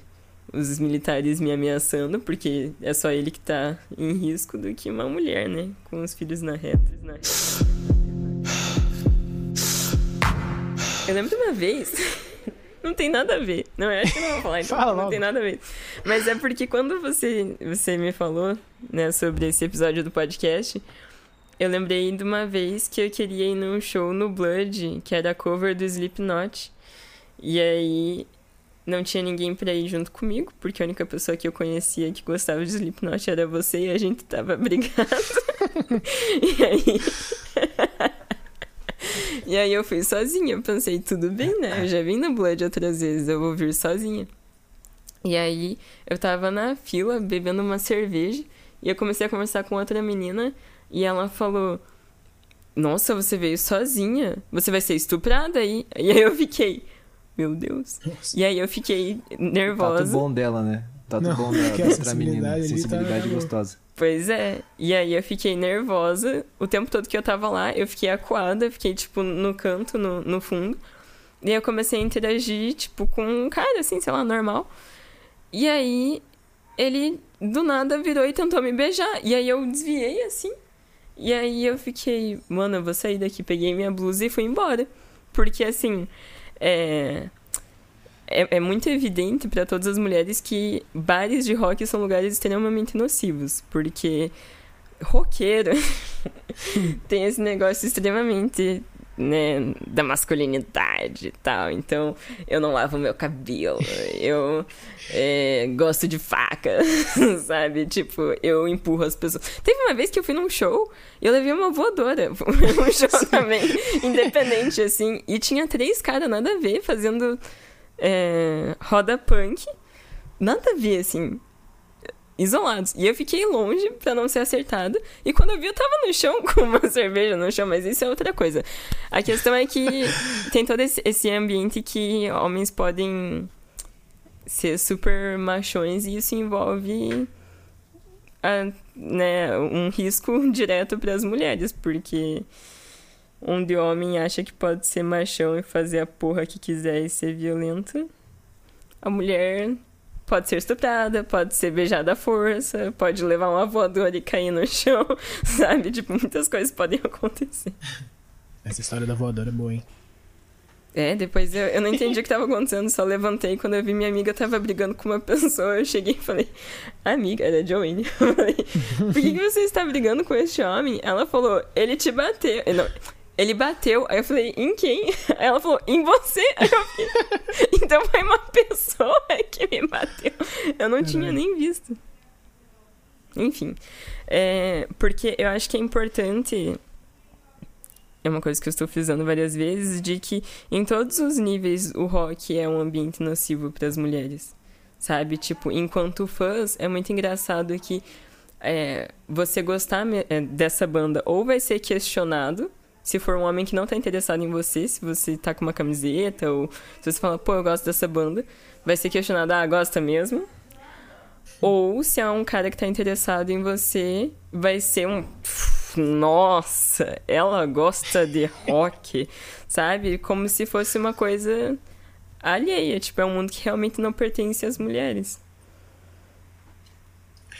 os militares me ameaçando, porque é só ele que tá em risco, do que uma mulher, né? Com os filhos na reta. Na reta. Eu lembro de uma vez. Não tem nada a ver. Não, eu acho que não vou falar, então Fala não logo. tem nada a ver. Mas é porque quando você, você me falou, né, sobre esse episódio do podcast, eu lembrei de uma vez que eu queria ir num show no Blood, que era a cover do Slipknot. E aí não tinha ninguém pra ir junto comigo, porque a única pessoa que eu conhecia que gostava de Slipknot era você e a gente tava brigado. e aí. E aí eu fui sozinha. Eu pensei, tudo bem, né? Eu já vim no Blood outras vezes, eu vou vir sozinha. E aí eu tava na fila bebendo uma cerveja e eu comecei a conversar com outra menina e ela falou: Nossa, você veio sozinha, você vai ser estuprada aí. E aí eu fiquei, meu Deus. Nossa. E aí eu fiquei Tato nervosa. bom dela, né? Tato Não, bom dela, que a da outra menina. sensibilidade tá- Sensibilidade gostosa. Pois é. E aí eu fiquei nervosa. O tempo todo que eu tava lá, eu fiquei acuada, eu fiquei, tipo, no canto, no, no fundo. E aí eu comecei a interagir, tipo, com um cara, assim, sei lá, normal. E aí ele, do nada, virou e tentou me beijar. E aí eu desviei, assim. E aí eu fiquei, mano, eu vou sair daqui. Peguei minha blusa e fui embora. Porque, assim, é... É, é muito evidente para todas as mulheres que bares de rock são lugares extremamente nocivos, porque roqueiro tem esse negócio extremamente né, da masculinidade e tal. Então, eu não lavo meu cabelo, eu é, gosto de faca, sabe? Tipo, eu empurro as pessoas. Teve uma vez que eu fui num show e eu levei uma voadora. um show também, independente, assim. E tinha três caras, nada a ver, fazendo é, roda punk. Nada a ver, assim isolados. E eu fiquei longe pra não ser acertado. E quando eu vi, eu tava no chão com uma cerveja no chão, mas isso é outra coisa. A questão é que tem todo esse, esse ambiente que homens podem ser super machões e isso envolve a- né, um risco direto para as mulheres, porque onde o homem acha que pode ser machão e fazer a porra que quiser e ser violento, a mulher pode ser estuprada, pode ser beijada à força, pode levar uma voadora e cair no chão, sabe? Tipo, muitas coisas podem acontecer. Essa história da voadora é boa, hein? É, depois eu, eu não entendi o que tava acontecendo, só levantei quando eu vi minha amiga tava brigando com uma pessoa, eu cheguei e falei, amiga, era a Joanne. Eu falei, por que, que você está brigando com este homem? Ela falou, ele te bateu. Não, ele bateu. Aí eu falei, em quem? Aí ela falou, em você. Fiquei, então foi uma pessoa que me bateu. Eu não tinha nem visto. Enfim, é, porque eu acho que é importante é uma coisa que eu estou frisando várias vezes, de que em todos os níveis o rock é um ambiente nocivo para as mulheres, sabe? Tipo, enquanto fãs, é muito engraçado que é, você gostar é, dessa banda ou vai ser questionado, se for um homem que não tá interessado em você, se você tá com uma camiseta, ou se você fala, pô, eu gosto dessa banda, vai ser questionado, ah, gosta mesmo? Ou se é um cara que tá interessado em você, vai ser um. Nossa, ela gosta de rock, sabe? Como se fosse uma coisa alheia. Tipo, é um mundo que realmente não pertence às mulheres.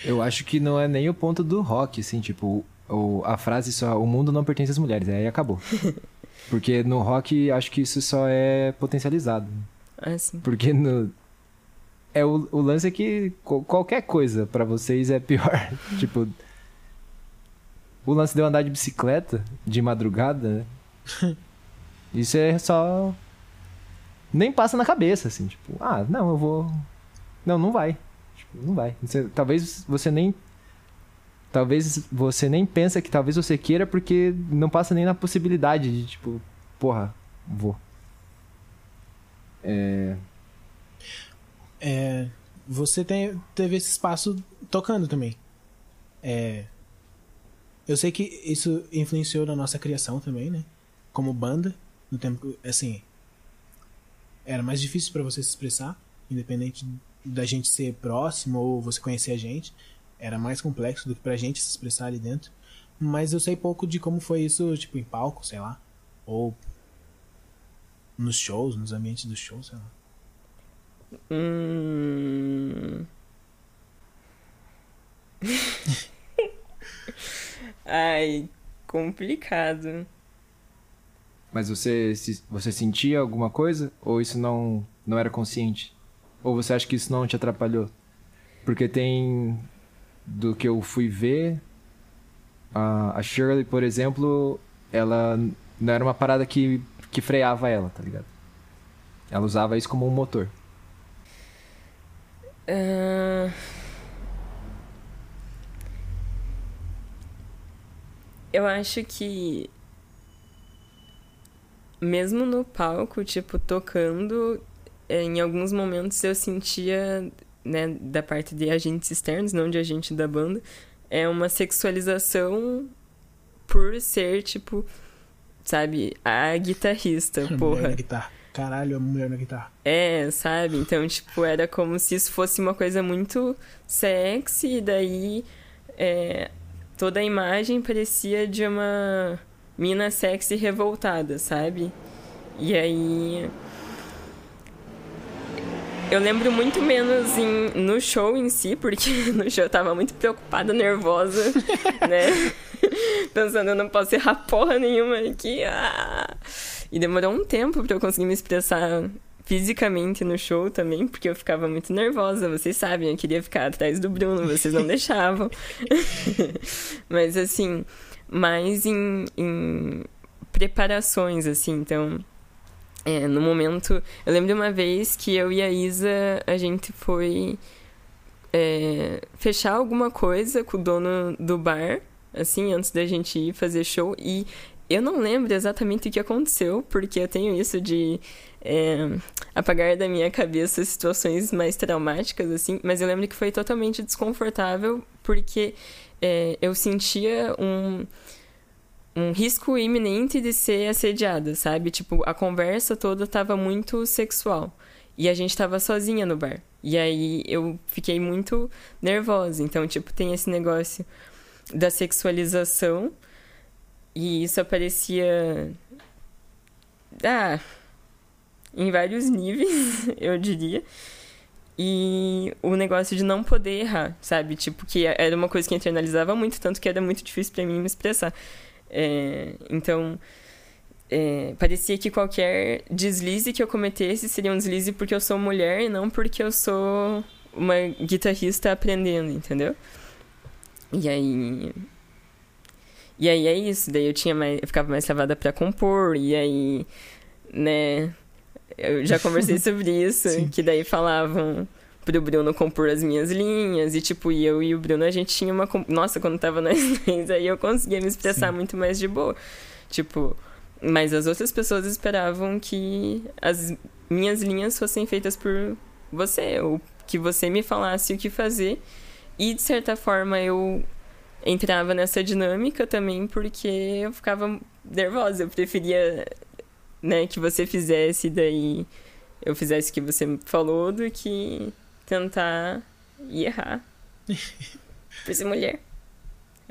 Eu acho que não é nem o ponto do rock, assim, tipo, o, a frase só, o mundo não pertence às mulheres, aí acabou. Porque no rock, acho que isso só é potencializado. Assim. Porque no... É o, o lance é que qualquer coisa pra vocês é pior. tipo, o lance de eu andar de bicicleta de madrugada, né? Isso é só. Nem passa na cabeça, assim, tipo, ah, não, eu vou. Não, não vai. Tipo, não vai. Você- talvez você nem. Talvez você nem pensa que talvez você queira porque não passa nem na possibilidade de, tipo, porra, vou. É. É, você tem, teve esse espaço tocando também. É, eu sei que isso influenciou na nossa criação também, né? Como banda, no tempo assim, era mais difícil pra você se expressar, independente da gente ser próximo ou você conhecer a gente, era mais complexo do que pra gente se expressar ali dentro. Mas eu sei pouco de como foi isso, tipo, em palco, sei lá, ou nos shows, nos ambientes dos shows, sei lá. Hum... Ai, complicado. Mas você, se- você sentia alguma coisa? Ou isso não, não era consciente? Ou você acha que isso não te atrapalhou? Porque tem. Do que eu fui ver. A, a Shirley, por exemplo, ela não era uma parada que, que freava ela, tá ligado? Ela usava isso como um motor. Ah, Eu acho que mesmo no palco, tipo, tocando, em alguns momentos eu sentia, né, da parte de agentes externos, não de agente da banda, é uma sexualização por ser, tipo, sabe, a guitarrista, Mulher porra. na guitarra. Caralho, a mulher na guitarra. É, sabe? Então, tipo, era como se isso fosse uma coisa muito sexy, e daí é, toda a imagem parecia de uma mina sexy revoltada, sabe? E aí. Eu lembro muito menos em, no show em si, porque no show eu tava muito preocupada, nervosa, né? Pensando, eu não posso errar porra nenhuma aqui. Ah! E demorou um tempo pra eu conseguir me expressar fisicamente no show também, porque eu ficava muito nervosa, vocês sabem, eu queria ficar atrás do Bruno, vocês não deixavam. Mas assim, mais em, em preparações, assim. Então, é, no momento. Eu lembro de uma vez que eu e a Isa, a gente foi é, fechar alguma coisa com o dono do bar, assim, antes da gente ir fazer show. E eu não lembro exatamente o que aconteceu, porque eu tenho isso de é, apagar da minha cabeça situações mais traumáticas, assim. Mas eu lembro que foi totalmente desconfortável, porque é, eu sentia um um risco iminente de ser assediada, sabe? Tipo, a conversa toda tava muito sexual. E a gente tava sozinha no bar. E aí eu fiquei muito nervosa. Então, tipo, tem esse negócio da sexualização. E isso aparecia. Ah. Em vários níveis, eu diria. E o negócio de não poder errar, sabe? Tipo, que era uma coisa que internalizava muito, tanto que era muito difícil para mim me expressar. É, então, é, parecia que qualquer deslize que eu cometesse seria um deslize porque eu sou mulher e não porque eu sou uma guitarrista aprendendo, entendeu? E aí. E aí é isso, daí eu tinha mais. Eu ficava mais travada pra compor, e aí. Né. Eu já conversei sobre isso, Sim. que daí falavam pro Bruno compor as minhas linhas, e tipo, eu e o Bruno a gente tinha uma. Nossa, quando tava nós três, aí eu conseguia me expressar Sim. muito mais de boa. Tipo, mas as outras pessoas esperavam que as minhas linhas fossem feitas por você, ou que você me falasse o que fazer. E de certa forma eu entrava nessa dinâmica também porque eu ficava nervosa, eu preferia, né, que você fizesse daí eu fizesse o que você falou do que tentar e errar. por ser mulher.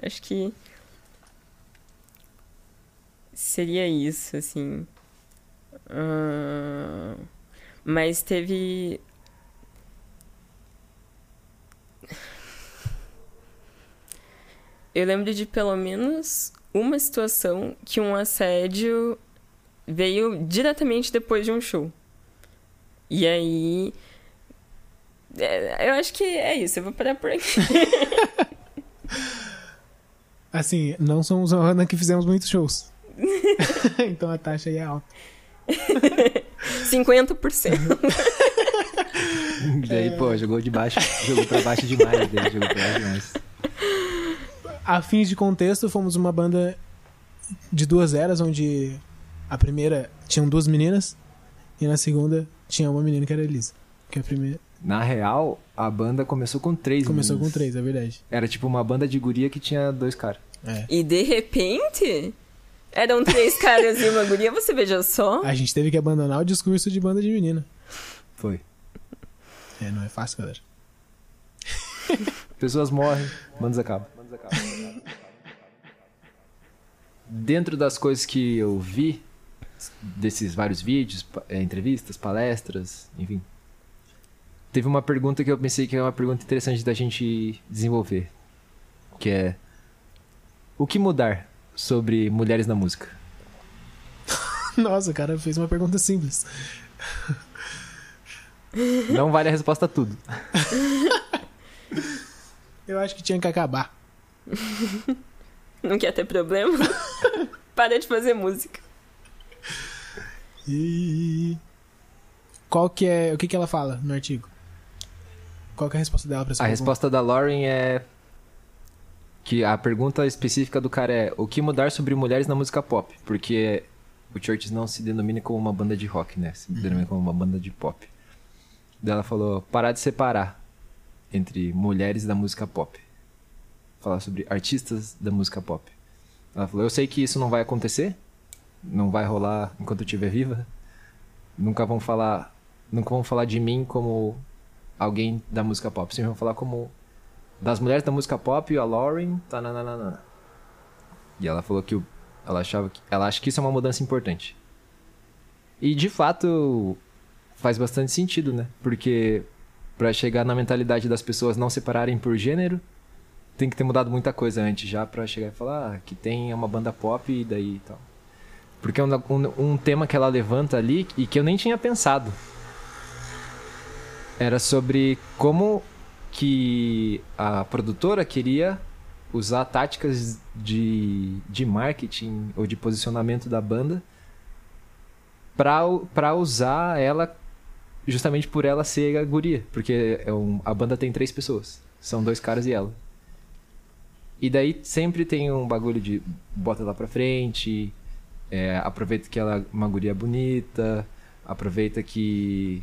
Acho que seria isso, assim. Ahn, mas teve. Eu lembro de pelo menos uma situação que um assédio veio diretamente depois de um show. E aí. É, eu acho que é isso, eu vou parar por aqui. Assim, não somos uma banda que fizemos muitos shows. então a taxa aí é alta. 50%. Daí, pô, jogou de baixo, jogou pra baixo demais, daí jogou pra baixo demais. A fins de contexto, fomos uma banda de duas eras, onde a primeira tinham duas meninas e na segunda tinha uma menina que era a Elisa. Que a primeira Na real, a banda começou com três começou com meninas. três, é verdade. Era tipo uma banda de guria que tinha dois caras. É. E de repente, eram três caras e uma guria, você veja só. A gente teve que abandonar o discurso de banda de menina. Foi. É, não é fácil, galera. Pessoas morrem, bandas acabam. Dentro das coisas que eu vi, desses vários vídeos, eh, entrevistas, palestras, enfim. Teve uma pergunta que eu pensei que é uma pergunta interessante da gente desenvolver. Que é... O que mudar sobre mulheres na música? Nossa, o cara fez uma pergunta simples. Não vale a resposta a tudo. Eu acho que tinha que acabar. Não quer ter problema? Para de fazer música. E qual que é, o que que ela fala no artigo? Qual que é a resposta dela pra essa A pergunta? resposta da Lauren é que a pergunta específica do cara é o que mudar sobre mulheres na música pop? Porque o Churches não se denomina como uma banda de rock, né? Se denomina como uma banda de pop. Daí ela falou parar de separar entre mulheres da música pop. Falar sobre artistas da música pop. Ela falou, eu sei que isso não vai acontecer, não vai rolar enquanto eu estiver viva. Nunca vão falar, nunca vão falar de mim como alguém da música pop. Sempre vão falar como das mulheres da música pop, a Lauren, nananana. E ela falou que o- ela achava que ela acha que isso é uma mudança importante. E de fato faz bastante sentido, né? Porque pra chegar na mentalidade das pessoas não separarem por gênero, tem que ter mudado muita coisa antes já pra chegar e falar ah, que tem uma banda pop e daí e tal. Porque é um, um, um tema que ela levanta ali e que eu nem tinha pensado era sobre como que a produtora queria usar táticas de, de marketing ou de posicionamento da banda pra usar ela justamente por ela ser a guria. Porque é um- a banda tem três pessoas. São dois caras e ela. E daí sempre tem um bagulho de bota lá pra frente, é, aproveita que ela é uma guria bonita, aproveita que.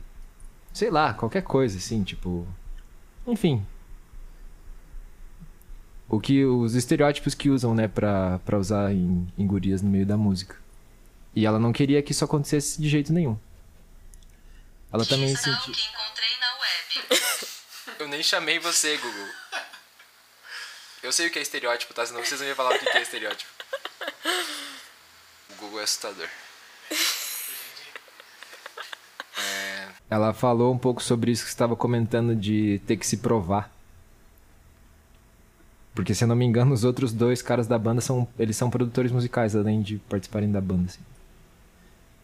Sei lá, qualquer coisa, assim, tipo. Enfim. O que os estereótipos que usam, né, pra, pra usar em, em gurias no meio da música. E ela não queria que isso acontecesse de jeito nenhum. Ela também sentia. encontrei na web. Eu nem chamei você, Google. Eu sei o que é estereótipo, tá? Senão vocês não iam falar o que é estereótipo. O Google é assustador. Ela falou um pouco sobre isso que estava comentando de ter que se provar. Porque se eu não me engano, os outros dois caras da banda são. Eles são produtores musicais, além de participarem da banda, assim.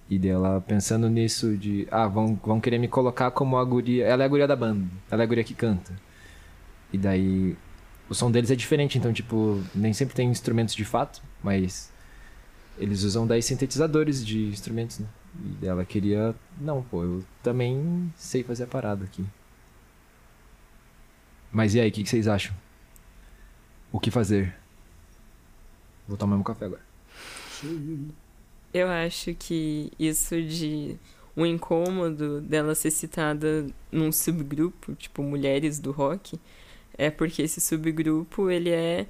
E dela pensando nisso de. Ah, vão, vão querer me colocar como a guria. Ela é a guria da banda. Ela é a guria que canta. E daí. O som deles é diferente, então, tipo, nem sempre tem instrumentos de fato, mas. Eles usam daí sintetizadores de instrumentos, né? E ela queria. Não, pô, eu também sei fazer a parada aqui. Mas e aí, o que, vocês acham? O que fazer? Vou tomar um café agora. Eu acho que isso de o incômodo dela ser citada num subgrupo, tipo mulheres do rock, é porque esse subgrupo ele é,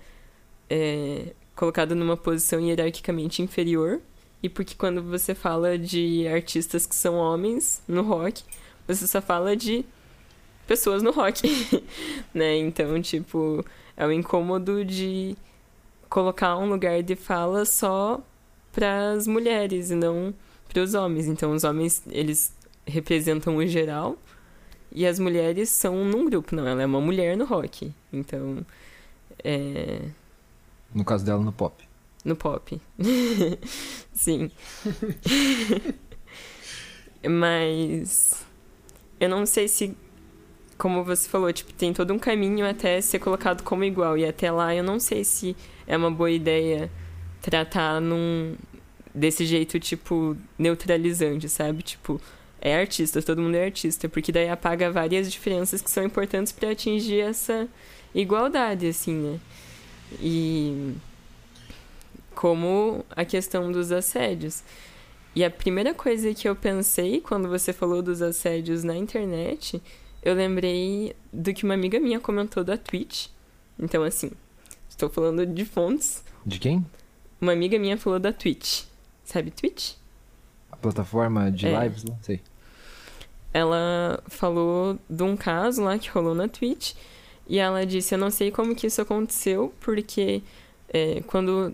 é colocado numa posição hierarquicamente inferior e porque quando você fala de artistas que são homens no rock, você só fala de pessoas no rock, né? Então, tipo, é o incômodo de colocar um lugar de fala só para as mulheres e não para os homens. Então, os homens, eles representam o geral e as mulheres são num grupo. Não, ela é uma mulher no rock. Então, é... No caso dela, no pop. No pop. Sim. Mas eu não sei se, como você falou, tipo, tem todo um caminho até ser colocado como igual. E até lá eu não sei se é uma boa ideia tratar num desse jeito, tipo, neutralizante, sabe? Tipo, é artista, todo mundo é artista, porque daí apaga várias diferenças que são importantes para atingir essa igualdade, assim, né? E como a questão dos assédios. E a primeira coisa que eu pensei quando você falou dos assédios na internet, eu lembrei do que uma amiga minha comentou da Twitch. Então, assim, estou falando de fontes. De quem? Uma amiga minha falou da Twitch. Sabe Twitch? A plataforma de É. lives lá? Sei. ela falou de um caso lá que rolou na Twitch e ela disse eu não sei como que isso aconteceu porque é, quando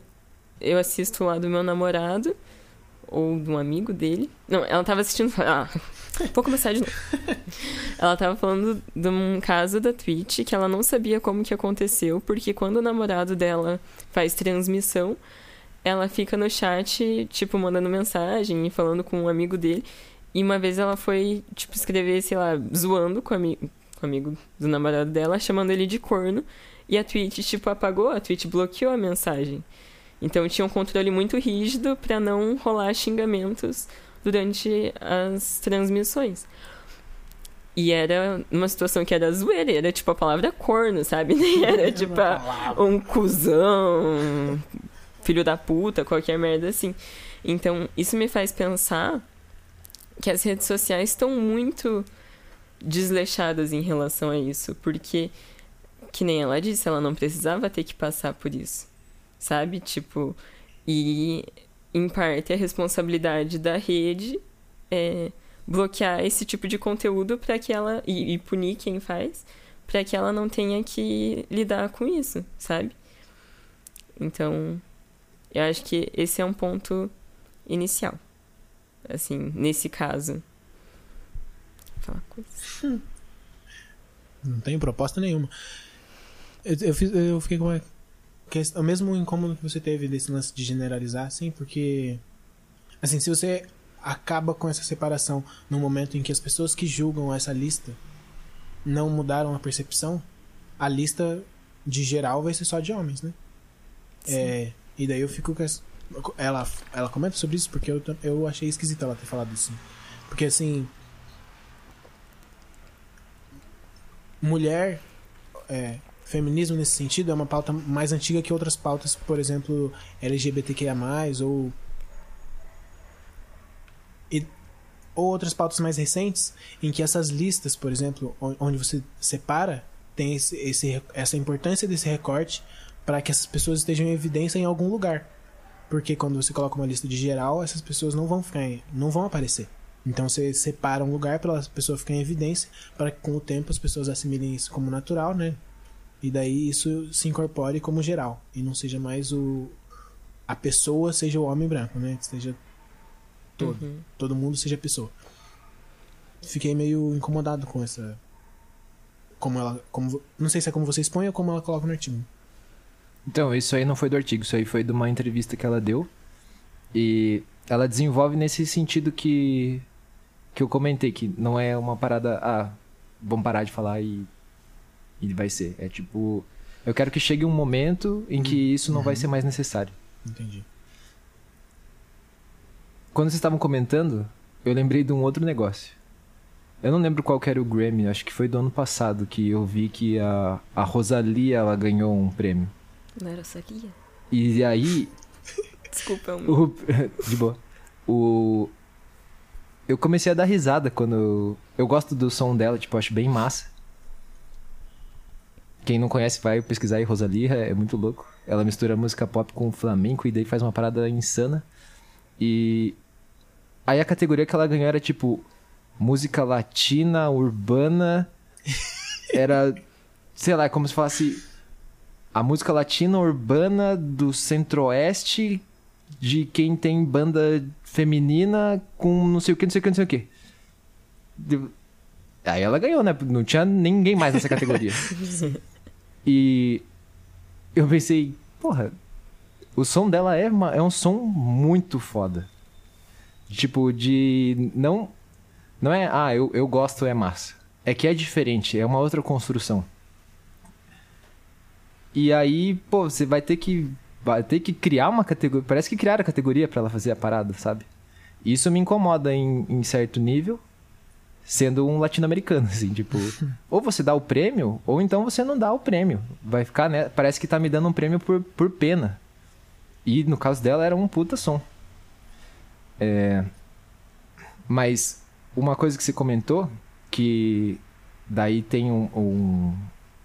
eu assisto lá do meu namorado ou de um amigo dele não ela tava assistindo ah vou começar de novo ela tava falando de um caso da Twitch que ela não sabia como que aconteceu porque quando o namorado dela faz transmissão ela fica no chat, tipo, mandando mensagem e falando com um amigo dele. E uma vez ela foi, tipo, escrever, sei lá, zoando com o amigo, com o amigo do namorado dela, chamando ele de corno. E a Twitch, tipo, apagou, a Twitch bloqueou a mensagem. Então tinha um controle muito rígido pra não rolar xingamentos durante as transmissões. E era uma situação que era zoeira, era tipo a palavra corno, sabe? Nem era tipo um cuzão, filho da puta, qualquer merda assim. Então, isso me faz pensar que as redes sociais estão muito desleixadas em relação a isso, porque que nem ela disse, ela não precisava ter que passar por isso. Sabe? Tipo, e em parte a responsabilidade da rede é bloquear esse tipo de conteúdo para que ela e, e punir quem faz, para que ela não tenha que lidar com isso, sabe? Então, eu acho que esse é um ponto inicial. Assim, nesse caso. Falar coisa. Não tenho proposta nenhuma. Eu, eu, fiz- eu fiquei com uma questão, o mesmo incômodo que você teve desse lance de generalizar, assim, porque. Assim, se você acaba com essa separação no momento em que as pessoas que julgam essa lista não mudaram a percepção, a lista de geral vai ser só de homens, né? É, e daí eu fico com essa, ela ela comenta sobre isso porque eu eu achei esquisito ela ter falado isso. Porque assim, mulher é, feminismo nesse sentido é uma pauta mais antiga que outras pautas, por exemplo, LGBTQIA+, ou e, ou outras pautas mais recentes, em que essas listas, por exemplo, on- onde você separa, tem esse, esse- essa importância desse recorte para que essas pessoas estejam em evidência em algum lugar. Porque quando você coloca uma lista de geral, essas pessoas não vão ficar, em- não vão aparecer. Então você separa um lugar para a pessoa ficar em evidência, para que com o tempo as pessoas assimilem isso como natural, né? E daí isso se incorpore como geral e não seja mais o a pessoa seja o homem branco, né? Seja todo, todo mundo seja pessoa. Fiquei meio incomodado com essa como ela, como não sei se é como você expõe ou como ela coloca no artigo. Então, isso aí não foi do artigo, isso aí foi de uma entrevista que ela deu. E ela desenvolve nesse sentido que que eu comentei, que não é uma parada, ah, vamos parar de falar e, e vai ser. É tipo, eu quero que chegue um momento em que isso não vai ser mais necessário. Entendi. Quando vocês estavam comentando, eu lembrei de um outro negócio. Eu não lembro qual que era o Grammy, acho que foi do ano passado que eu vi que a, a Rosalia ela ganhou um prêmio. Não era Salia? E aí, Desculpa, é um... O... De boa. O... Eu comecei a dar risada quando... Eu... eu gosto do som dela, tipo, eu acho bem massa. Quem não conhece vai pesquisar aí, Rosalia, é muito louco. Ela mistura música pop com flamenco e daí faz uma parada insana. E... Aí a categoria que ela ganhou era, tipo, música latina, urbana... Era... Sei lá, é como se falasse... A música latina urbana do centro-oeste de quem tem banda feminina com não sei o que, não sei o que, não sei o que. Aí ela ganhou, né? Não tinha ninguém mais nessa categoria. e eu pensei, porra, o som dela é, uma- é um som muito foda. Tipo, de. Não. Não é, ah, eu, eu gosto, é massa. É que é diferente, é uma outra construção. E aí, pô, você vai ter que vai ter que criar uma categoria. Parece que criaram a categoria pra ela fazer a parada, sabe? Isso me incomoda em, em certo nível, sendo um latino-americano, assim, tipo, ou você dá o prêmio, ou então você não dá o prêmio. Vai ficar, né? Parece que tá me dando um prêmio por, por pena. E no caso dela era um puta som. É... Mas uma coisa que você comentou, que daí tem um. um-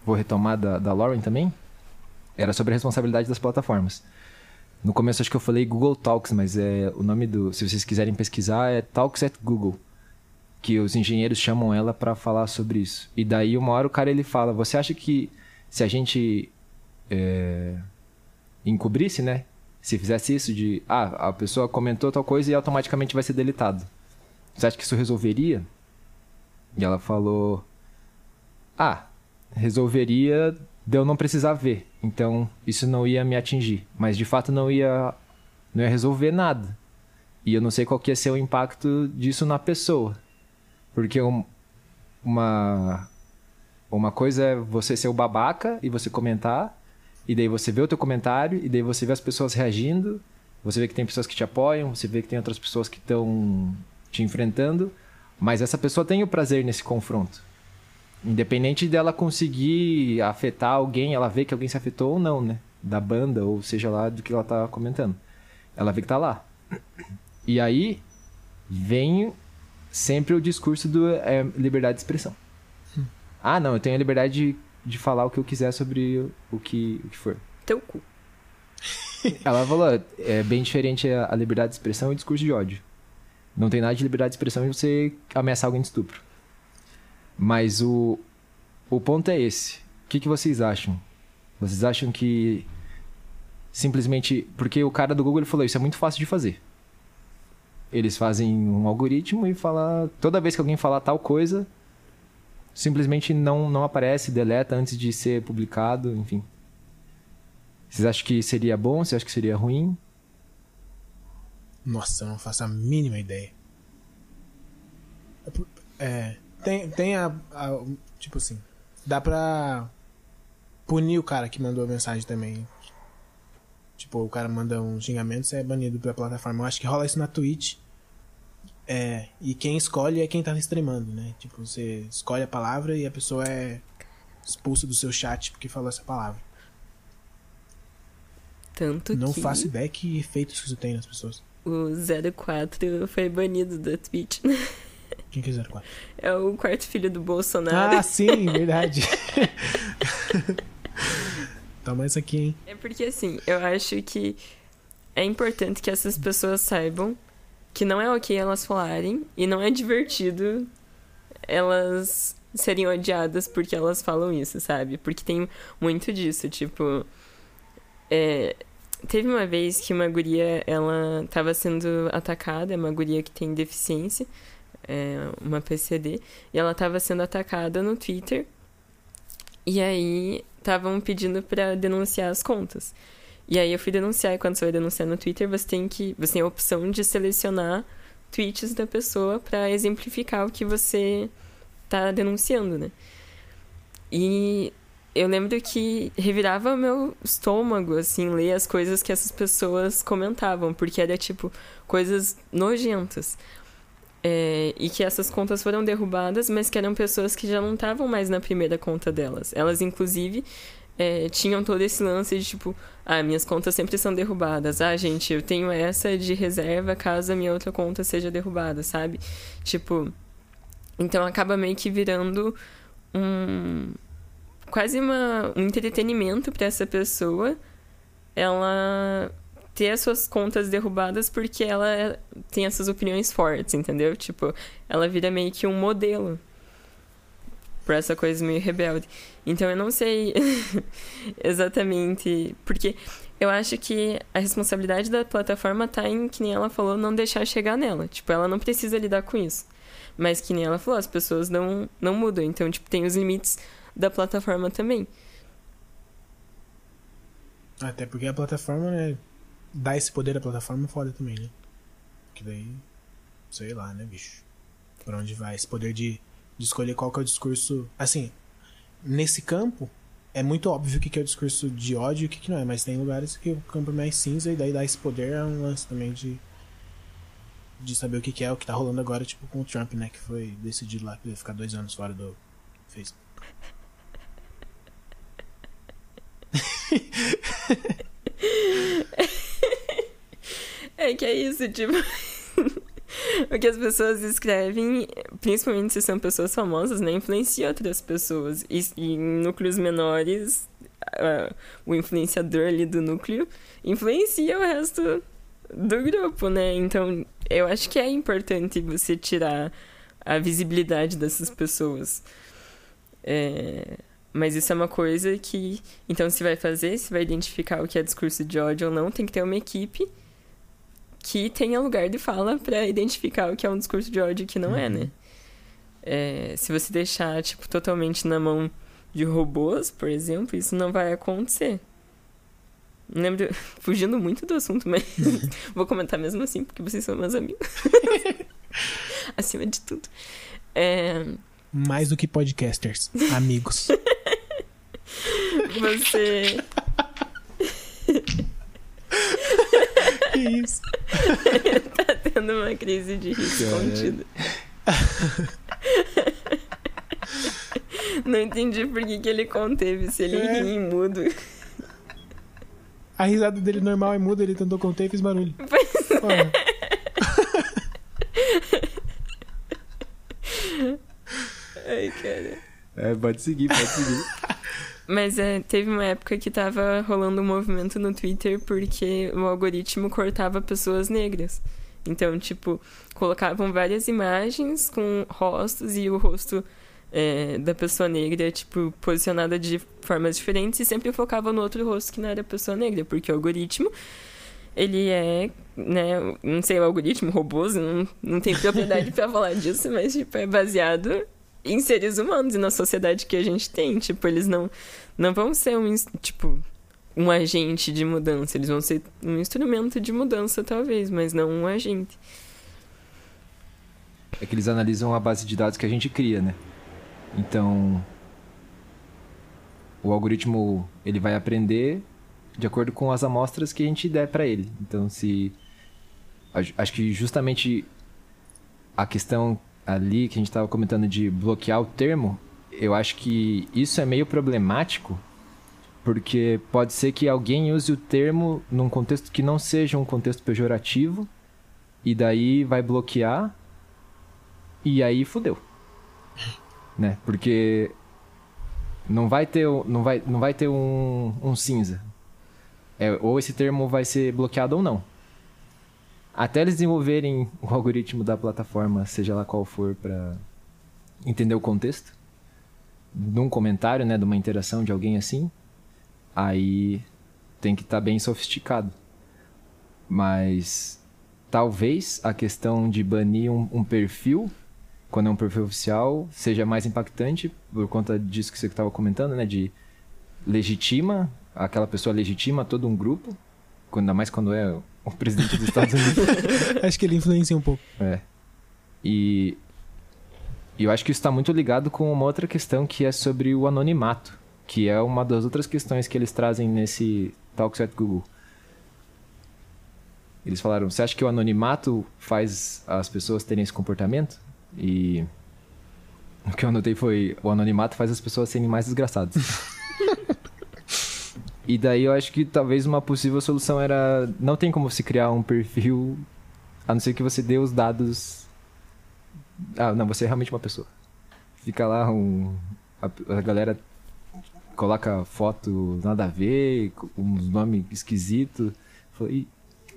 Vou retomar da, da Lauren também. Era sobre a responsabilidade das plataformas. No começo acho que eu falei Google Talks, mas é o nome do. Se vocês quiserem pesquisar, é Talks at Google. Que os engenheiros chamam ela para falar sobre isso. E daí uma hora o cara ele fala: Você acha que se a gente é, encobrisse, né? Se fizesse isso de. Ah, a pessoa comentou tal coisa e automaticamente vai ser deletado. Você acha que isso resolveria? E ela falou: Ah, resolveria de eu não precisar ver. Então, isso não ia me atingir. Mas de fato não ia não ia resolver nada. E eu não sei qual que ia ser o impacto disso na pessoa. Porque um- uma uma coisa é você ser o babaca e você comentar, e daí você vê o teu comentário, e daí você vê as pessoas reagindo, você vê que tem pessoas que te apoiam, você vê que tem outras pessoas que estão te enfrentando, mas essa pessoa tem o prazer nesse confronto. Independente dela conseguir afetar alguém, ela vê que alguém se afetou ou não, né? Da banda, ou seja lá do que ela tá comentando. Ela vê que tá lá. E aí vem sempre o discurso do é, liberdade de expressão. Ah, não, eu tenho a liberdade de, de falar o que eu quiser sobre o- que, o que for. Teu cu. Ela falou, é bem diferente a a liberdade de expressão e o discurso de ódio. Não tem nada de liberdade de expressão em você ameaçar alguém de estupro. Mas o, o ponto é esse. O que, que vocês acham? Vocês acham que simplesmente... Porque o cara do Google ele falou, isso é muito fácil de fazer. Eles fazem um algoritmo e fala toda vez que alguém falar tal coisa, simplesmente não, não aparece, deleta antes de ser publicado, enfim. Vocês acham que seria bom? Vocês acham que seria ruim? Nossa, eu não faço a mínima ideia. É É, tem, tem a, a- Tipo assim. Dá pra. punir o cara que mandou a mensagem também. Tipo, o cara manda um xingamento, você é banido pela plataforma. Eu acho que rola isso na Twitch. É, e quem escolhe é quem tá streamando, né? Tipo, você escolhe a palavra e a pessoa é expulsa do seu chat porque falou essa palavra. Tanto Não que faço ideia que efeitos que isso tem nas pessoas. o 04 foi banido da Twitch. Quem que é 04? É o quarto filho do Bolsonaro. Ah, sim, verdade. Toma essa aqui, hein? É porque assim, eu acho que é importante que essas pessoas saibam que não é ok elas falarem e não é divertido elas serem odiadas porque elas falam isso, sabe? Porque tem muito disso, tipo. é, teve uma vez que uma guria, ela tava sendo atacada, é uma guria que tem deficiência, é uma PCD, e ela tava sendo atacada no Twitter. E aí estavam pedindo pra denunciar as contas. E aí eu fui denunciar, e quando você vai denunciar no Twitter, você tem que. Você tem a opção de selecionar tweets da pessoa pra exemplificar o que você tá denunciando, né? E eu lembro que revirava meu estômago, assim, ler as coisas que essas pessoas comentavam, porque era tipo coisas nojentas. É, e que essas contas foram derrubadas, mas que eram pessoas que já não estavam mais na primeira conta delas. Elas, inclusive, é, tinham todo esse lance de tipo, ah, minhas contas sempre são derrubadas. Ah, gente, eu tenho essa de reserva caso a minha outra conta seja derrubada, sabe? Tipo, então acaba meio que virando um quase uma, um entretenimento para essa pessoa ela ter as suas contas derrubadas porque ela tem essas opiniões fortes, entendeu? Tipo, ela vira meio que um modelo pra essa coisa meio rebelde. Então eu não sei exatamente. Porque eu acho que a responsabilidade da plataforma tá em, que nem ela falou, não deixar chegar nela. Tipo, ela não precisa lidar com isso. Mas que nem ela falou, as pessoas não, não mudam. Então, tipo, tem os limites da plataforma também. Até porque a plataforma, né? Dá esse poder à plataforma é foda também, né? Que daí. Sei lá, né, bicho? Pra onde vai? Esse poder de, de escolher qual que é o discurso. Assim, nesse campo, é muito óbvio o que que é o discurso de ódio e o que, que não é, mas tem lugares que o campo é mais cinza e daí dar esse poder é um lance também de. De saber o que, que é o que tá rolando agora, tipo com o Trump, né? Que foi decidido lá que ia ficar dois anos fora do Facebook. É que é isso, tipo. o que as pessoas escrevem, principalmente se são pessoas famosas, né? Influencia outras pessoas. E, e em núcleos menores, ah, o influenciador ali do núcleo influencia o resto do grupo, né? Então, eu acho que é importante você tirar a visibilidade dessas pessoas. É, Mas isso é uma coisa que. Então, se vai fazer, se vai identificar o que é discurso de ódio ou não, tem que ter uma equipe que tenha lugar de fala pra identificar o que é um discurso de ódio e o que não é, né? É, se você deixar, tipo, totalmente na mão de robôs, por exemplo, isso não vai acontecer. Lembro, fugindo muito do assunto, mas vou comentar mesmo assim, porque vocês são meus amigos. Acima de tudo. É, Mais do que podcasters, amigos. você. que isso? tá tendo uma crise de riso contida. Não entendi por que, que ele conteve, se ele É. ri mudo. A risada dele normal é muda, ele tentou conter e fez barulho. Pois Ó, Ai, cara. É, pode seguir, pode seguir. Mas é, teve uma época que tava rolando um movimento no Twitter porque o algoritmo cortava pessoas negras. Então, tipo, colocavam várias imagens com rostos e o rosto é, da pessoa negra, tipo, posicionada de formas diferentes e sempre focava no outro rosto que não era a pessoa negra, porque o algoritmo, ele é, né, não sei, o algoritmo, robôs, não, não tem propriedade pra falar disso, mas, tipo, é baseado em seres humanos e na sociedade que a gente tem. Tipo, eles não, não vão ser um, tipo, um agente de mudança. Eles vão ser um instrumento de mudança, talvez, mas não um agente. É que eles analisam a base de dados que a gente cria, né? Então. o algoritmo ele vai aprender de acordo com as amostras que a gente der para ele. Então, se acho que justamente a questão ali que a gente estava comentando de bloquear o termo, eu acho que isso é meio problemático, porque pode ser que alguém use o termo num contexto que não seja um contexto pejorativo, e daí vai bloquear, e aí fudeu. Né? Porque não vai ter, não vai, não vai ter um, um cinza. É, ou esse termo vai ser bloqueado ou não. Até eles desenvolverem o algoritmo da plataforma, seja lá qual for, para entender o contexto, num comentário, né, de uma interação de alguém assim, aí tem que estar bem sofisticado. Mas talvez a questão de banir um, um perfil, quando é um perfil oficial, seja mais impactante por conta disso que você estava comentando, né, de legitima, aquela pessoa legitima todo um grupo, ainda mais quando é o presidente dos Estados Unidos. Acho que ele influencia um pouco. É. E, e eu acho que isso está muito ligado com uma outra questão que é sobre o anonimato, que é uma das outras questões que eles trazem nesse Talks at Google. Eles falaram, você acha que o anonimato faz as pessoas terem esse comportamento? E o que eu anotei foi, o anonimato faz as pessoas serem mais desgraçadas. E daí eu acho que talvez uma possível solução era. Não tem como se criar um perfil a não ser que você dê os dados. Ah, não, você é realmente uma pessoa. Fica lá um. A, a galera coloca foto nada a ver, com uns nomes esquisitos. Fala, "Ih,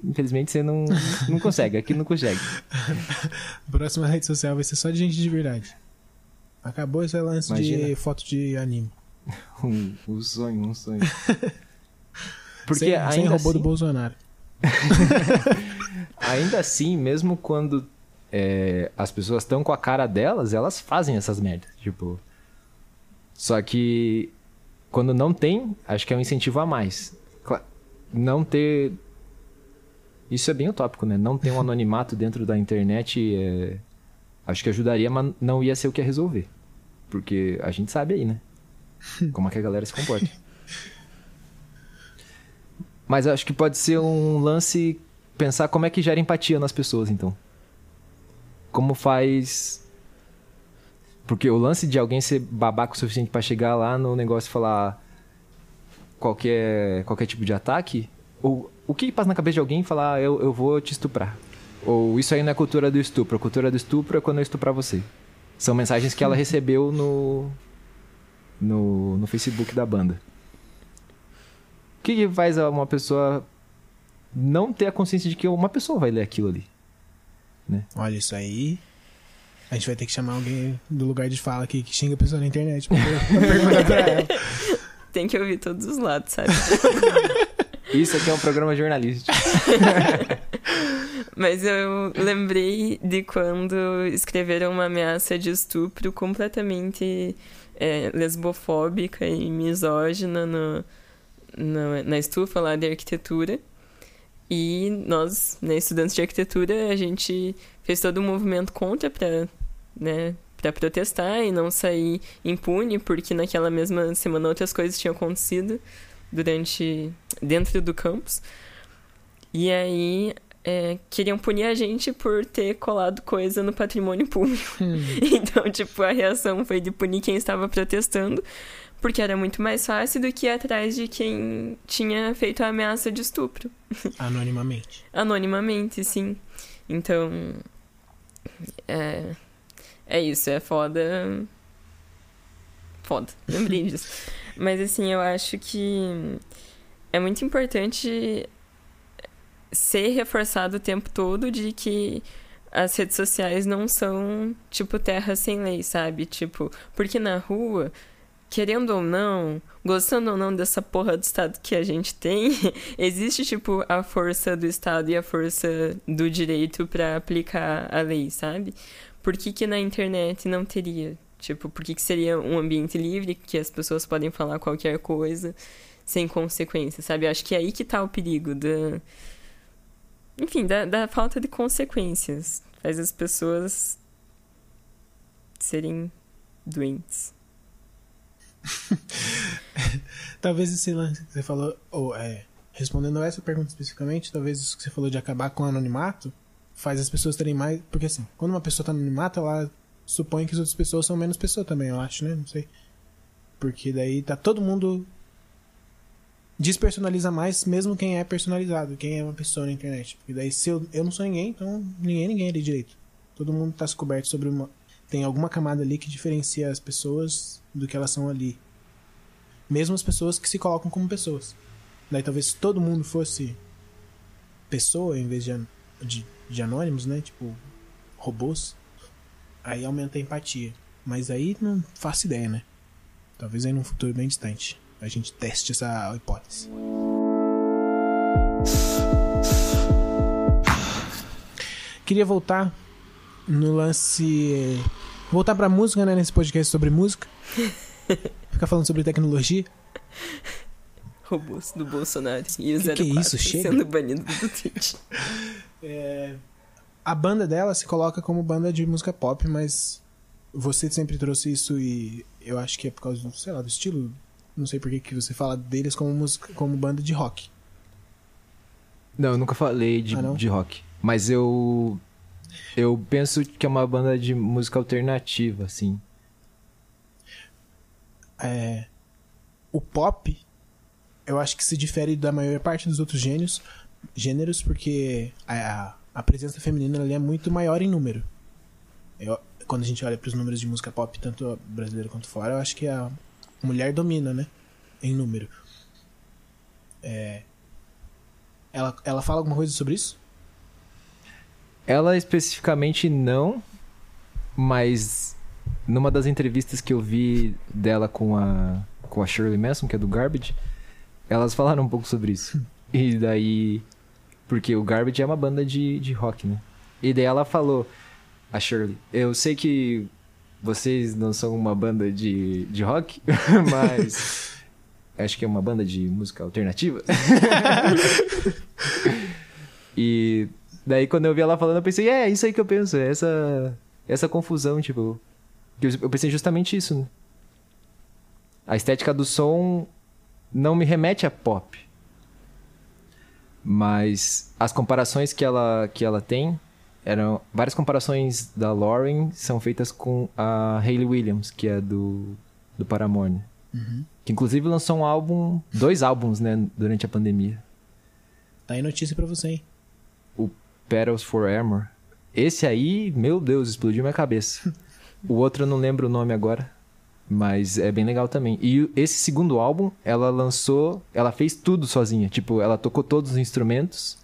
Infelizmente você não, não consegue, aqui não consegue. Próxima rede social vai ser só de gente de verdade. Acabou esse lance de Imagina. foto de anime. Um, um sonho, um sonho. Porque sem, ainda sem robô assim, do Bolsonaro. ainda assim, mesmo quando é, as pessoas estão com a cara delas, elas fazem essas merdas. Tipo. Só que quando não tem, acho que é um incentivo a mais. Não ter. Isso é bem utópico, né? Não ter um anonimato dentro da internet é... acho que ajudaria, mas não ia ser o que ia resolver. Porque a gente sabe aí, né? Como é que a galera se comporta. Mas acho que pode ser um lance pensar como é que gera empatia nas pessoas, então. Como faz. Porque o lance de alguém ser babaca o suficiente pra chegar lá no negócio e falar qualquer, qualquer tipo de ataque. Ou, o que passa na cabeça de alguém falar, "Ah, eu, eu vou te estuprar? Ou isso aí não é cultura do estupro. A cultura do estupro é quando eu estuprar você. São mensagens que ela recebeu no, no, no Facebook da banda. O que, que faz uma pessoa não ter a consciência de que uma pessoa vai ler aquilo ali? Olha isso aí. A gente vai ter que chamar alguém do lugar de fala aqui que xinga a pessoa na internet pra per- pra perguntar pra ela. Tem que ouvir todos os lados, sabe? Isso aqui é um programa jornalístico. Mas eu lembrei de quando escreveram uma ameaça de estupro completamente é, lesbofóbica e misógina no, no- na estufa lá de arquitetura. E nós, né, estudantes de arquitetura, a gente fez todo um movimento contra para né, pra protestar e não sair impune, porque naquela mesma semana outras coisas tinham acontecido durante dentro do campus. E aí é, queriam punir a gente por ter colado coisa no patrimônio público. Então, tipo, a reação foi de punir quem estava protestando, porque era muito mais fácil do que ir atrás de quem tinha feito a ameaça de estupro. Anonimamente. Anonimamente, sim. Então. É. É isso, é foda. Foda, lembrei disso. Mas assim, eu acho que é muito importante ser reforçado o tempo todo de que as redes sociais não são, tipo, terra sem lei, sabe? Tipo, porque na rua, querendo ou não, gostando ou não dessa porra do Estado que a gente tem, existe, tipo, a força do Estado e a força do direito pra aplicar a lei, sabe? Por que, que na internet não teria? Tipo, por que, que seria um ambiente livre que as pessoas podem falar qualquer coisa sem consequência, sabe? Acho que é aí que tá o perigo da. Enfim, da, da falta de consequências. Faz as pessoas serem doentes. Talvez esse lance que você falou, ou é, respondendo a essa pergunta especificamente, talvez isso que você falou de acabar com o anonimato faz as pessoas terem mais. Porque assim, quando uma pessoa tá no anonimato, ela supõe que as outras pessoas são menos pessoa também, eu acho, né? Não sei. Porque daí tá todo mundo. Despersonaliza mais, mesmo quem é personalizado, quem é uma pessoa na internet. Porque daí, se eu, eu não sou ninguém, então ninguém é ninguém ali direito. Todo mundo tá se coberto sobre uma. Tem alguma camada ali que diferencia as pessoas do que elas são ali. Mesmo as pessoas que se colocam como pessoas. Daí talvez se todo mundo fosse pessoa em vez de, an- de, de anônimos, né? Tipo, robôs. Aí aumenta a empatia. Mas aí não faço ideia, né? Talvez aí num futuro bem distante. A gente teste essa hipótese. Queria voltar no lance. Voltar pra música, né? Nesse podcast sobre música. Ficar falando sobre tecnologia. Robôs do Bolsonaro. E o Que que é 04 isso? Chega. sendo banido do Twitch. É, a banda dela se coloca como banda de música pop, mas você sempre trouxe isso e eu acho que é por causa do, sei lá, do estilo. Não sei por que que você fala deles como música, como banda de rock. Não, eu nunca falei de, Ah, de rock. Mas eu. Eu penso que é uma banda de música alternativa, assim. É, o pop, eu acho que se difere da maior parte dos outros gêneros, gêneros porque a, a presença feminina ali é muito maior em número. Eu- quando a gente olha para os números de música pop, tanto brasileira quanto fora, eu acho que a mulher domina, né? Em número. É, ela, ela fala alguma coisa sobre isso? Ela especificamente não, mas numa das entrevistas que eu vi dela com a, com a Shirley Manson, que é do Garbage, elas falaram um pouco sobre isso. E daí. Porque o Garbage é uma banda de, de rock, né? E daí ela falou, a Shirley, eu sei que vocês não são uma banda de, de rock, mas. Acho que é uma banda de música alternativa. e daí quando eu vi ela falando, eu pensei, é, é isso aí que eu penso, é essa, essa confusão, tipo. eu pensei justamente isso, né? A estética do som não me remete a pop. Mas as comparações que ela, que ela tem eram. Várias comparações da Lauren são feitas com a Hayley Williams, que é do, do Paramore. né? Que inclusive lançou um álbum, dois álbuns, né, durante a pandemia. Tá aí notícia pra você, hein? O Petals for Armor. Esse aí, meu Deus, explodiu minha cabeça. o outro eu não lembro o nome agora, mas é bem legal também. E esse segundo álbum, ela lançou, ela fez tudo sozinha. Tipo, ela tocou todos os instrumentos.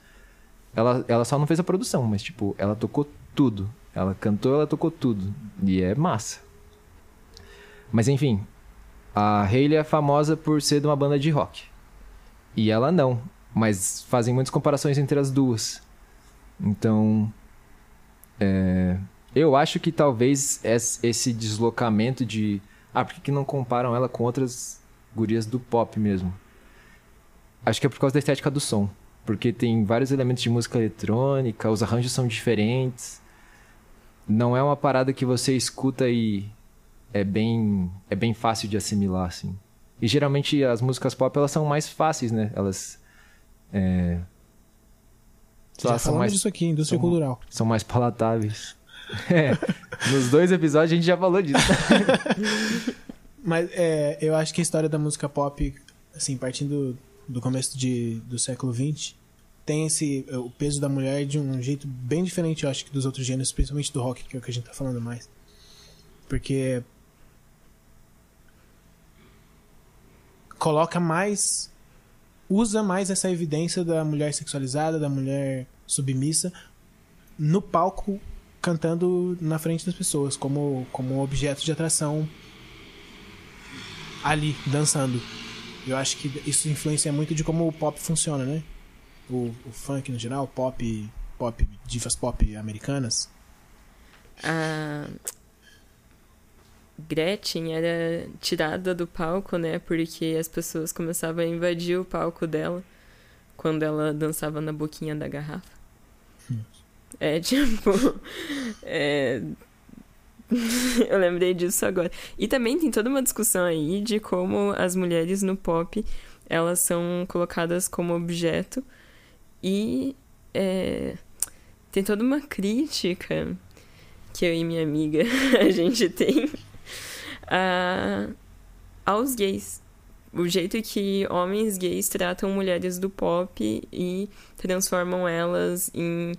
Ela, ela só não fez a produção, mas tipo, ela tocou tudo. Ela cantou, ela tocou tudo. E é massa. Mas enfim, a Hayley é famosa por ser de uma banda de rock. E ela não. Mas fazem muitas comparações entre as duas. Então. é, eu acho que talvez es- esse deslocamento de. Ah, por que, que não comparam ela com outras gurias do pop mesmo? Acho que é por causa da estética do som. Porque tem vários elementos de música eletrônica, os arranjos são diferentes. Não é uma parada que você escuta e é bem, é bem fácil de assimilar, assim. E geralmente as músicas pop elas são mais fáceis, né? Elas. É, Já são mais, disso aqui, indústria são- cultural. são mais palatáveis. É, nos dois episódios a gente já falou disso. Mas é, eu acho que a história da música pop, assim, partindo do começo de, do século XX, tem esse o peso da mulher de um jeito bem diferente, eu acho, que dos outros gêneros, principalmente do rock, que é o que a gente tá falando mais. Porque coloca mais usa mais essa evidência da mulher sexualizada, da mulher submissa no palco cantando na frente das pessoas, como como objeto de atração ali, dançando. Eu acho que isso influencia muito de como o pop funciona, né? O, o funk no geral, pop, pop, divas pop americanas. A Gretchen era tirada do palco, né? Porque as pessoas começavam a invadir o palco dela quando ela dançava na boquinha da garrafa. É tipo. é, eu lembrei disso agora. E também tem toda uma discussão aí de como as mulheres no pop elas são colocadas como objeto e é, tem toda uma crítica que eu e minha amiga a gente tem a, aos gays. O jeito que homens gays tratam mulheres do pop e transformam elas em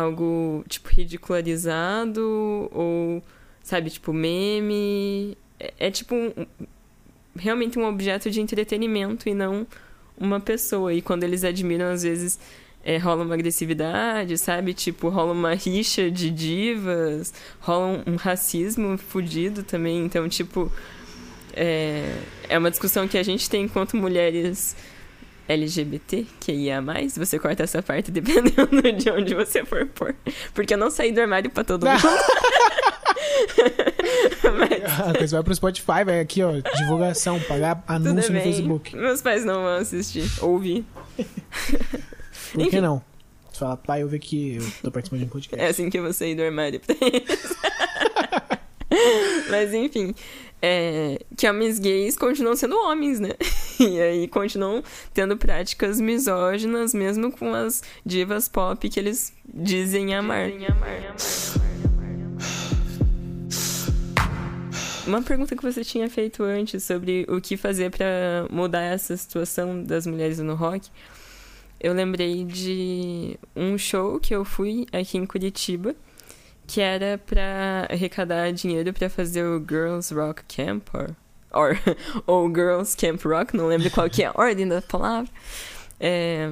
algo, tipo, ridicularizado ou, sabe, tipo, meme. É, é tipo um- realmente um objeto de entretenimento e não uma pessoa. E quando eles admiram, às vezes é, rola uma agressividade, sabe? Tipo, rola uma rixa de divas, rola um, um racismo fudido também. Então, tipo, é, é uma discussão que a gente tem enquanto mulheres LGBT, que ia mais. Você corta essa parte dependendo de onde você for pôr. Porque eu não saí do armário pra todo mundo. Mas A coisa vai pro Spotify, vai aqui, ó, divulgação, pagar anúncio no. Facebook. Meus pais não vão assistir. Ouvir. Por que Enfim. não? Você fala, pai, eu vi que eu tô participando de um podcast. É assim que eu vou sair do armário pra eles. Mas enfim, é, que homens gays continuam sendo homens, né? E aí continuam tendo práticas misóginas, mesmo com as divas pop que eles dizem amar. Uma pergunta que você tinha feito antes sobre o que fazer pra mudar essa situação das mulheres no rock. Eu lembrei de um show que eu fui aqui em Curitiba, que era pra arrecadar dinheiro pra fazer o Girls Rock Camp, or, or, ou Girls Camp Rock, não lembro qual que é a ordem da palavra. É,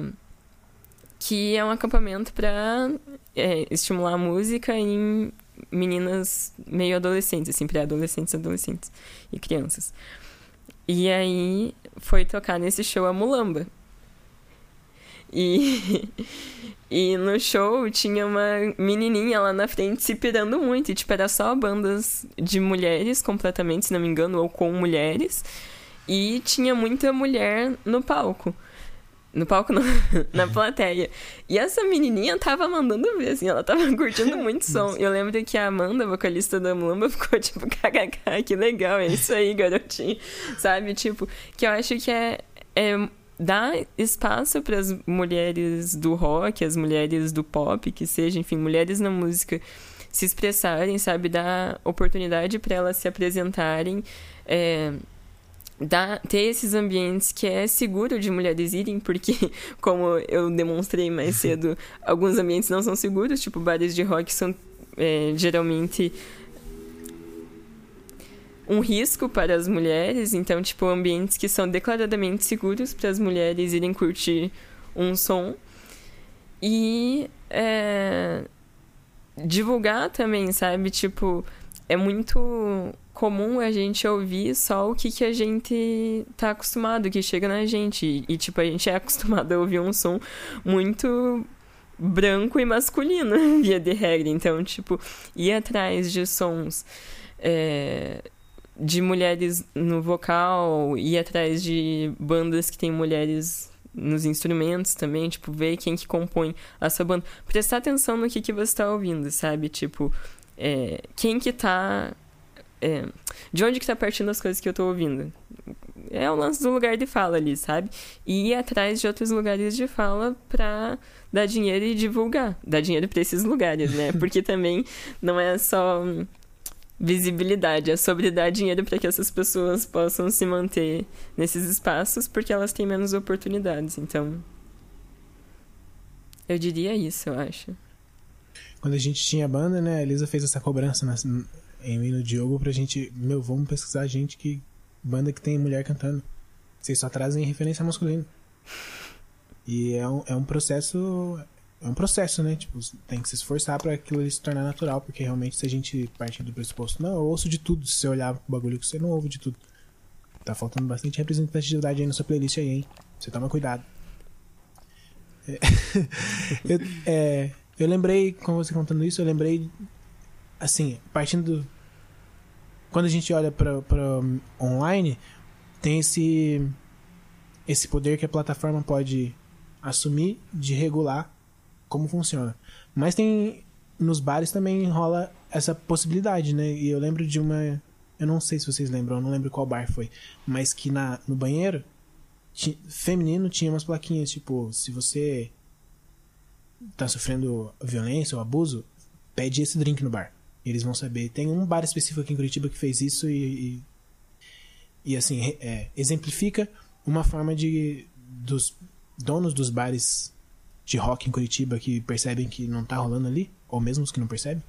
que é um acampamento pra é, estimular a música em meninas meio adolescentes, assim, pré-adolescentes, adolescentes e crianças. E aí foi tocar nesse show a Mulamba. E, e no show tinha uma menininha lá na frente se pirando muito. E, tipo, era só bandas de mulheres completamente, se não me engano, ou com mulheres. E tinha muita mulher no palco. No palco, não, na plateia. E essa menininha tava mandando ver, assim, ela tava curtindo muito som. Eu lembro que a Amanda, vocalista da Mulamba, ficou tipo, kkk, que legal, é isso aí, garotinho. Sabe? Tipo, que eu acho que é, é dar espaço para as mulheres do rock, as mulheres do pop, que seja, enfim, mulheres na música se expressarem, sabe? Dar oportunidade para elas se apresentarem. É, dar, ter esses ambientes que é seguro de mulheres irem, porque, como eu demonstrei mais cedo, alguns ambientes não são seguros, tipo, bares de rock são é, geralmente um risco para as mulheres, então, tipo, ambientes que são declaradamente seguros para as mulheres irem curtir um som. E é, divulgar também, sabe? Tipo, é muito comum a gente ouvir só o que, que a gente tá acostumado, que chega na gente. E, tipo, a gente é acostumado a ouvir um som muito branco e masculino, via de regra. Então, tipo, ir atrás de sons é, de mulheres no vocal, ir atrás de bandas que tem mulheres nos instrumentos também, tipo, ver quem que compõe a sua banda. Prestar atenção no que, que você tá ouvindo, sabe? Tipo, é, quem que tá... é, de onde que tá partindo as coisas que eu tô ouvindo? É o lance do lugar de fala ali, sabe? E ir atrás de outros lugares de fala pra dar dinheiro e divulgar. Dar dinheiro pra esses lugares, né? Porque também não é só visibilidade, é sobre dar dinheiro para que essas pessoas possam se manter nesses espaços, porque elas têm menos oportunidades. Então, eu diria isso, eu acho. Quando a gente tinha banda, né, a Elisa fez essa cobrança em mim no Diogo pra gente, meu, vamos pesquisar gente que. banda que tem mulher cantando. Vocês só trazem referência masculina. E é um, é um processo. É um processo, né? Tipo, tem que se esforçar pra aquilo se tornar natural, porque realmente se a gente partir do pressuposto, não, eu ouço de tudo, se você olhar pro bagulho que você não ouve de tudo. Tá faltando bastante representatividade aí na sua playlist aí, hein? Você toma cuidado. É, eu, é, eu lembrei, com você contando isso, eu lembrei, assim, partindo do. Quando a gente olha pra online, tem esse. Esse poder que a plataforma pode assumir de regular como funciona. Mas tem nos bares também rola essa possibilidade, né? E eu lembro de uma. Eu não sei se vocês lembram, eu não lembro qual bar foi. Mas que na, no banheiro, feminino tinha umas plaquinhas, tipo, se você tá sofrendo violência ou abuso, pede esse drink no bar. Eles vão saber. Tem um bar específico aqui em Curitiba que fez isso e. E, e, assim, é, exemplifica uma forma de. dos donos dos bares de rock em Curitiba que percebem que não tá rolando ali, ou mesmo os que não percebem,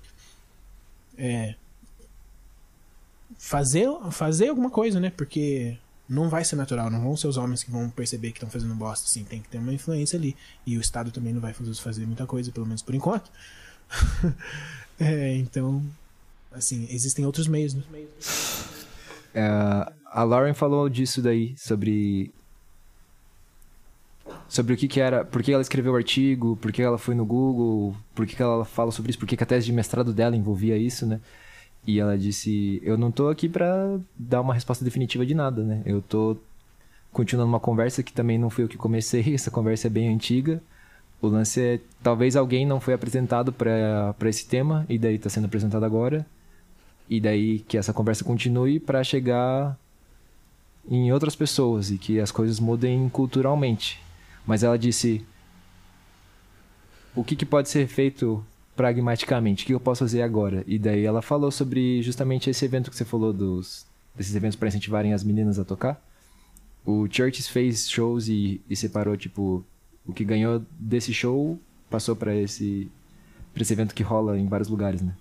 é. Fazer, fazer alguma coisa, né? Porque não vai ser natural, não vão ser os homens que vão perceber que estão fazendo bosta, assim, tem que ter uma influência ali. E o Estado também não vai fazer, muita coisa, pelo menos por enquanto. é, então, assim, existem outros meios, né? É, a Lauren falou disso daí, sobre. Sobre o que, que era. Por que ela escreveu o artigo, por que ela foi no Google, por que, que ela fala sobre isso, por que, que a tese de mestrado dela envolvia isso, né? E ela disse: Eu não tô aqui pra dar uma resposta definitiva de nada, né? Eu tô continuando uma conversa que também não fui eu que comecei, essa conversa é bem antiga. O lance é: talvez alguém não foi apresentado pra esse tema, e daí tá sendo apresentado agora. E daí que essa conversa continue para chegar em outras pessoas e que as coisas mudem culturalmente. Mas ela disse: o que, que pode ser feito pragmaticamente? O que eu posso fazer agora? E daí ela falou sobre justamente esse evento que você falou dos desses eventos para incentivarem as meninas a tocar. O Churches fez shows e, e separou tipo o que ganhou desse show passou para esse para esse evento que rola em vários lugares, né?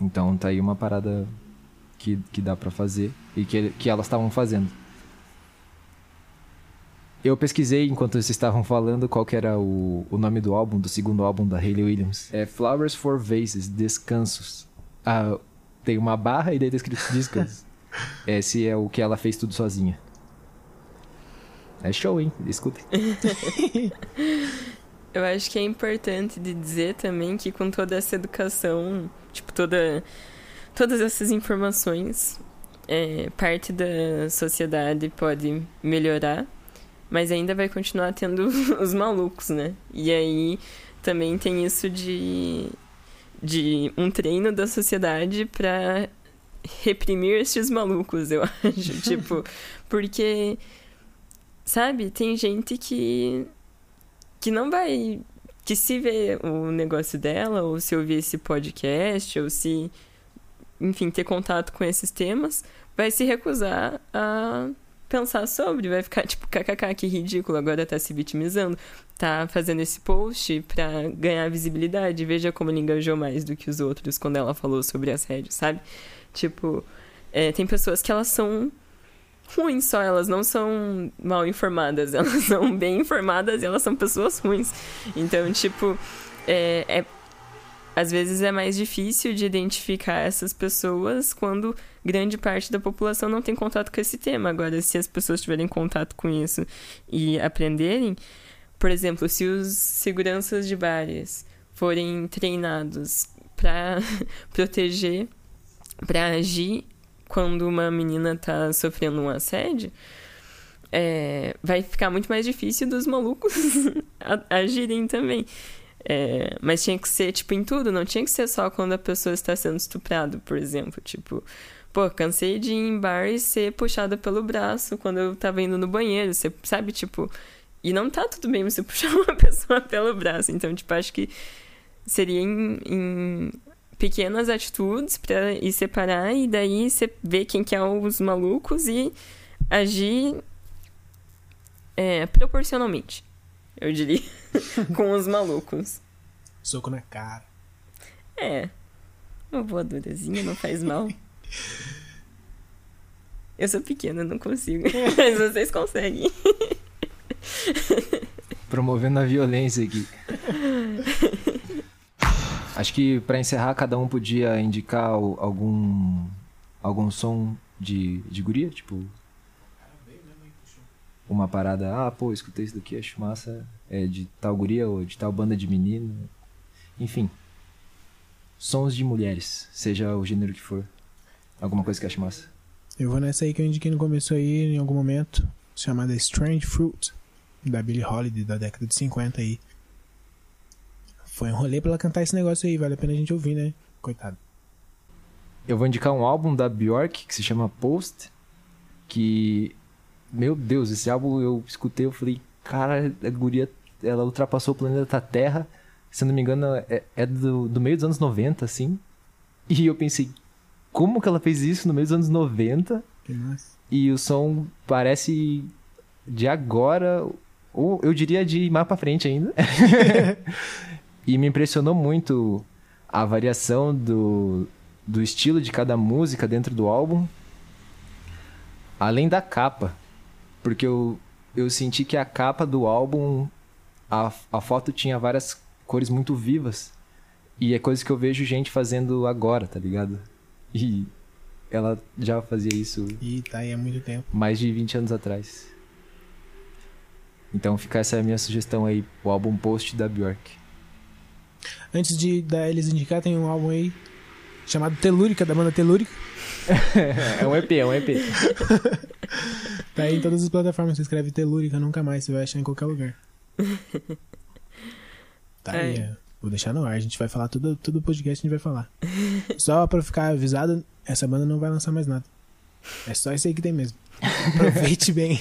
Então tá aí uma parada que, que dá pra fazer e que, que elas estavam fazendo. Eu pesquisei enquanto vocês estavam falando qual que era o, o nome do álbum, do segundo álbum da Hayley Williams. É Flowers for Vases, Descansos. Ah, tem uma barra e daí tá escrito Descansos. Esse é o que ela fez tudo sozinha. É show, hein? Escutem. Eu acho que é importante de dizer também que com toda essa educação, tipo, toda, todas essas informações, é, parte da sociedade pode melhorar, mas ainda vai continuar tendo os malucos, né? E aí também tem isso de, de um treino da sociedade pra reprimir esses malucos, eu acho. tipo, porque, sabe, tem gente que que não vai. Que se vê o negócio dela, ou se ouvir esse podcast, ou se. Enfim, ter contato com esses temas, vai se recusar a pensar sobre. Vai ficar tipo, kkk, que ridículo, agora tá se vitimizando. Tá fazendo esse post pra ganhar visibilidade. Veja como ele engajou mais do que os outros quando ela falou sobre assédio, sabe? Tipo, é, tem pessoas que elas são ruins só, elas não são mal informadas, elas são bem informadas e elas são pessoas ruins. Então, tipo, é, é- às vezes é mais difícil de identificar essas pessoas quando grande parte da população não tem contato com esse tema. Agora, se as pessoas tiverem contato com isso e aprenderem, por exemplo, se os seguranças de bares forem treinados para proteger, para agir quando uma menina tá sofrendo um assédio, é, vai ficar muito mais difícil dos malucos agirem também. É, mas tinha que ser, tipo, em tudo, não tinha que ser só quando a pessoa está sendo estuprada, por exemplo. Tipo, pô, cansei de ir em bar e ser puxada pelo braço quando eu tava indo no banheiro, você sabe, tipo. E não tá tudo bem você puxar uma pessoa pelo braço. Então, tipo, acho que seria em, em pequenas atitudes pra ir separar e daí você ver quem que é os malucos e agir é, proporcionalmente, eu diria, com os malucos. Soco na cara. É, uma voadorazinha não faz mal. Eu sou pequena, não consigo, mas vocês conseguem. Promovendo a violência aqui. Acho que pra encerrar, cada um podia indicar algum algum som de, de guria, tipo uma parada, ah, pô, escutei isso daqui, acho massa, é de tal guria ou de tal banda de menino. Enfim. Sons de mulheres, seja o gênero que for. Alguma coisa que ache massa. Eu vou nessa aí que eu indiquei no começo aí, em algum momento, chamada Strange Fruit, da Billie Holiday, da década de 50 aí. Foi um rolê pra ela cantar esse negócio aí, vale a pena a gente ouvir, né? Coitado. Eu vou indicar um álbum da Bjork que se chama Post. Que. Meu Deus, esse álbum eu escutei, eu falei, cara, a guria, ela ultrapassou o planeta Terra. Se não me engano, é, é do, do meio dos anos 90, assim. E eu pensei, como que ela fez isso no meio dos anos 90? Que massa. E o som parece de agora, ou eu diria de mais pra frente ainda. e me impressionou muito a variação do, do estilo de cada música dentro do álbum. Além da capa. Porque eu, eu senti que a capa do álbum, a, a foto tinha várias cores muito vivas. E é coisa que eu vejo gente fazendo agora, tá ligado? E ela já fazia isso E tá aí há muito tempo. mais de 20 anos atrás. Então fica essa minha sugestão aí, o álbum Post da Bjork. Antes de da eles indicar, tem um álbum aí chamado Telúrica, da banda Telúrica. é um EP, é um EP. Tá aí em todas as plataformas. Você escreve Telúrica, nunca mais. Você vai achar em qualquer lugar. Tá aí. É. é. Vou deixar no ar. A gente vai falar tudo, tudo o podcast, a gente vai falar. Só pra ficar avisado, essa banda não vai lançar mais nada. É só isso aí que tem mesmo. Aproveite bem.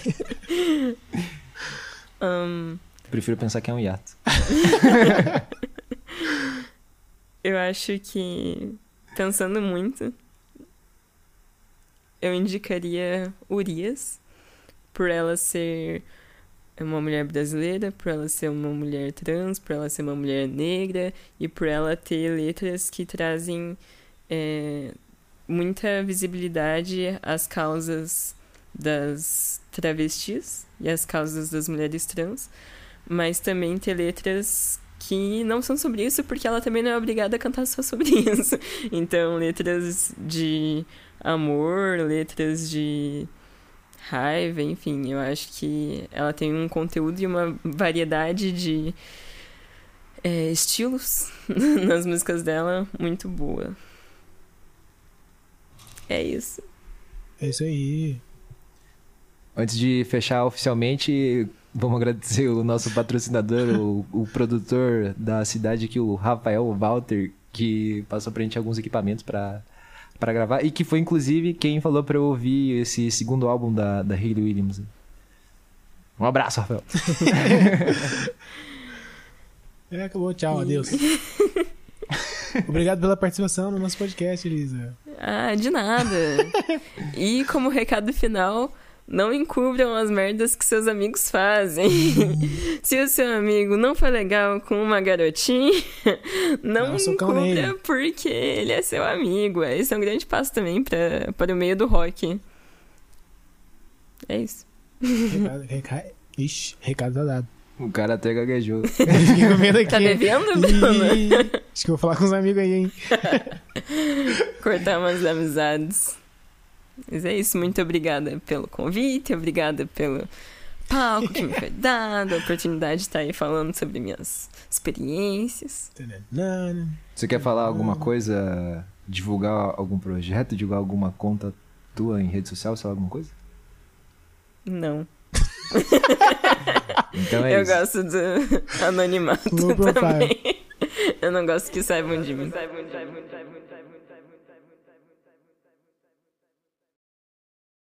Ahn, Prefiro pensar que é um hiato. eu acho que, pensando muito, eu indicaria Urias, por ela ser uma mulher brasileira, por ela ser uma mulher trans, por ela ser uma mulher negra e por ela ter letras que trazem é, muita visibilidade às causas das travestis e às causas das mulheres trans, mas também ter letras que não são sobre isso, porque ela também não é obrigada a cantar só sobre isso. Então, letras de amor, letras de raiva, enfim, eu acho que ela tem um conteúdo e uma variedade de é, estilos nas músicas dela muito boa. É isso. É isso aí. Antes de fechar oficialmente, vamos agradecer o nosso patrocinador, o, o produtor da cidade aqui, o Rafael Walter, que passou pra gente alguns equipamentos pra, pra gravar e que foi inclusive quem falou pra eu ouvir esse segundo álbum da, da Hayley Williams. Um abraço, Rafael. É, acabou. Tchau, adeus. Obrigado pela participação no nosso podcast, Elisa. Ah, de nada. e como recado final, não encubram as merdas que seus amigos fazem. Se o seu amigo não foi legal com uma garotinha, não socão encubra porque ele é seu amigo. Esse é um grande passo também pra, para o meio do rock. É isso. Recado, recado, ixi, recado tá dado. O cara até gaguejou. Tá bebendo, Bruno? Ih, Acho que eu vou falar com os amigos aí, hein? Cortar umas amizades. Mas é isso, muito obrigada pelo convite, obrigada pelo palco que me foi dado, a oportunidade de estar aí falando sobre minhas experiências. Você quer falar alguma coisa, divulgar algum projeto, divulgar alguma conta tua em rede social, sei lá, alguma coisa? Não. Então é eu isso. gosto do anonimato também. Eu não gosto que saibam de mim.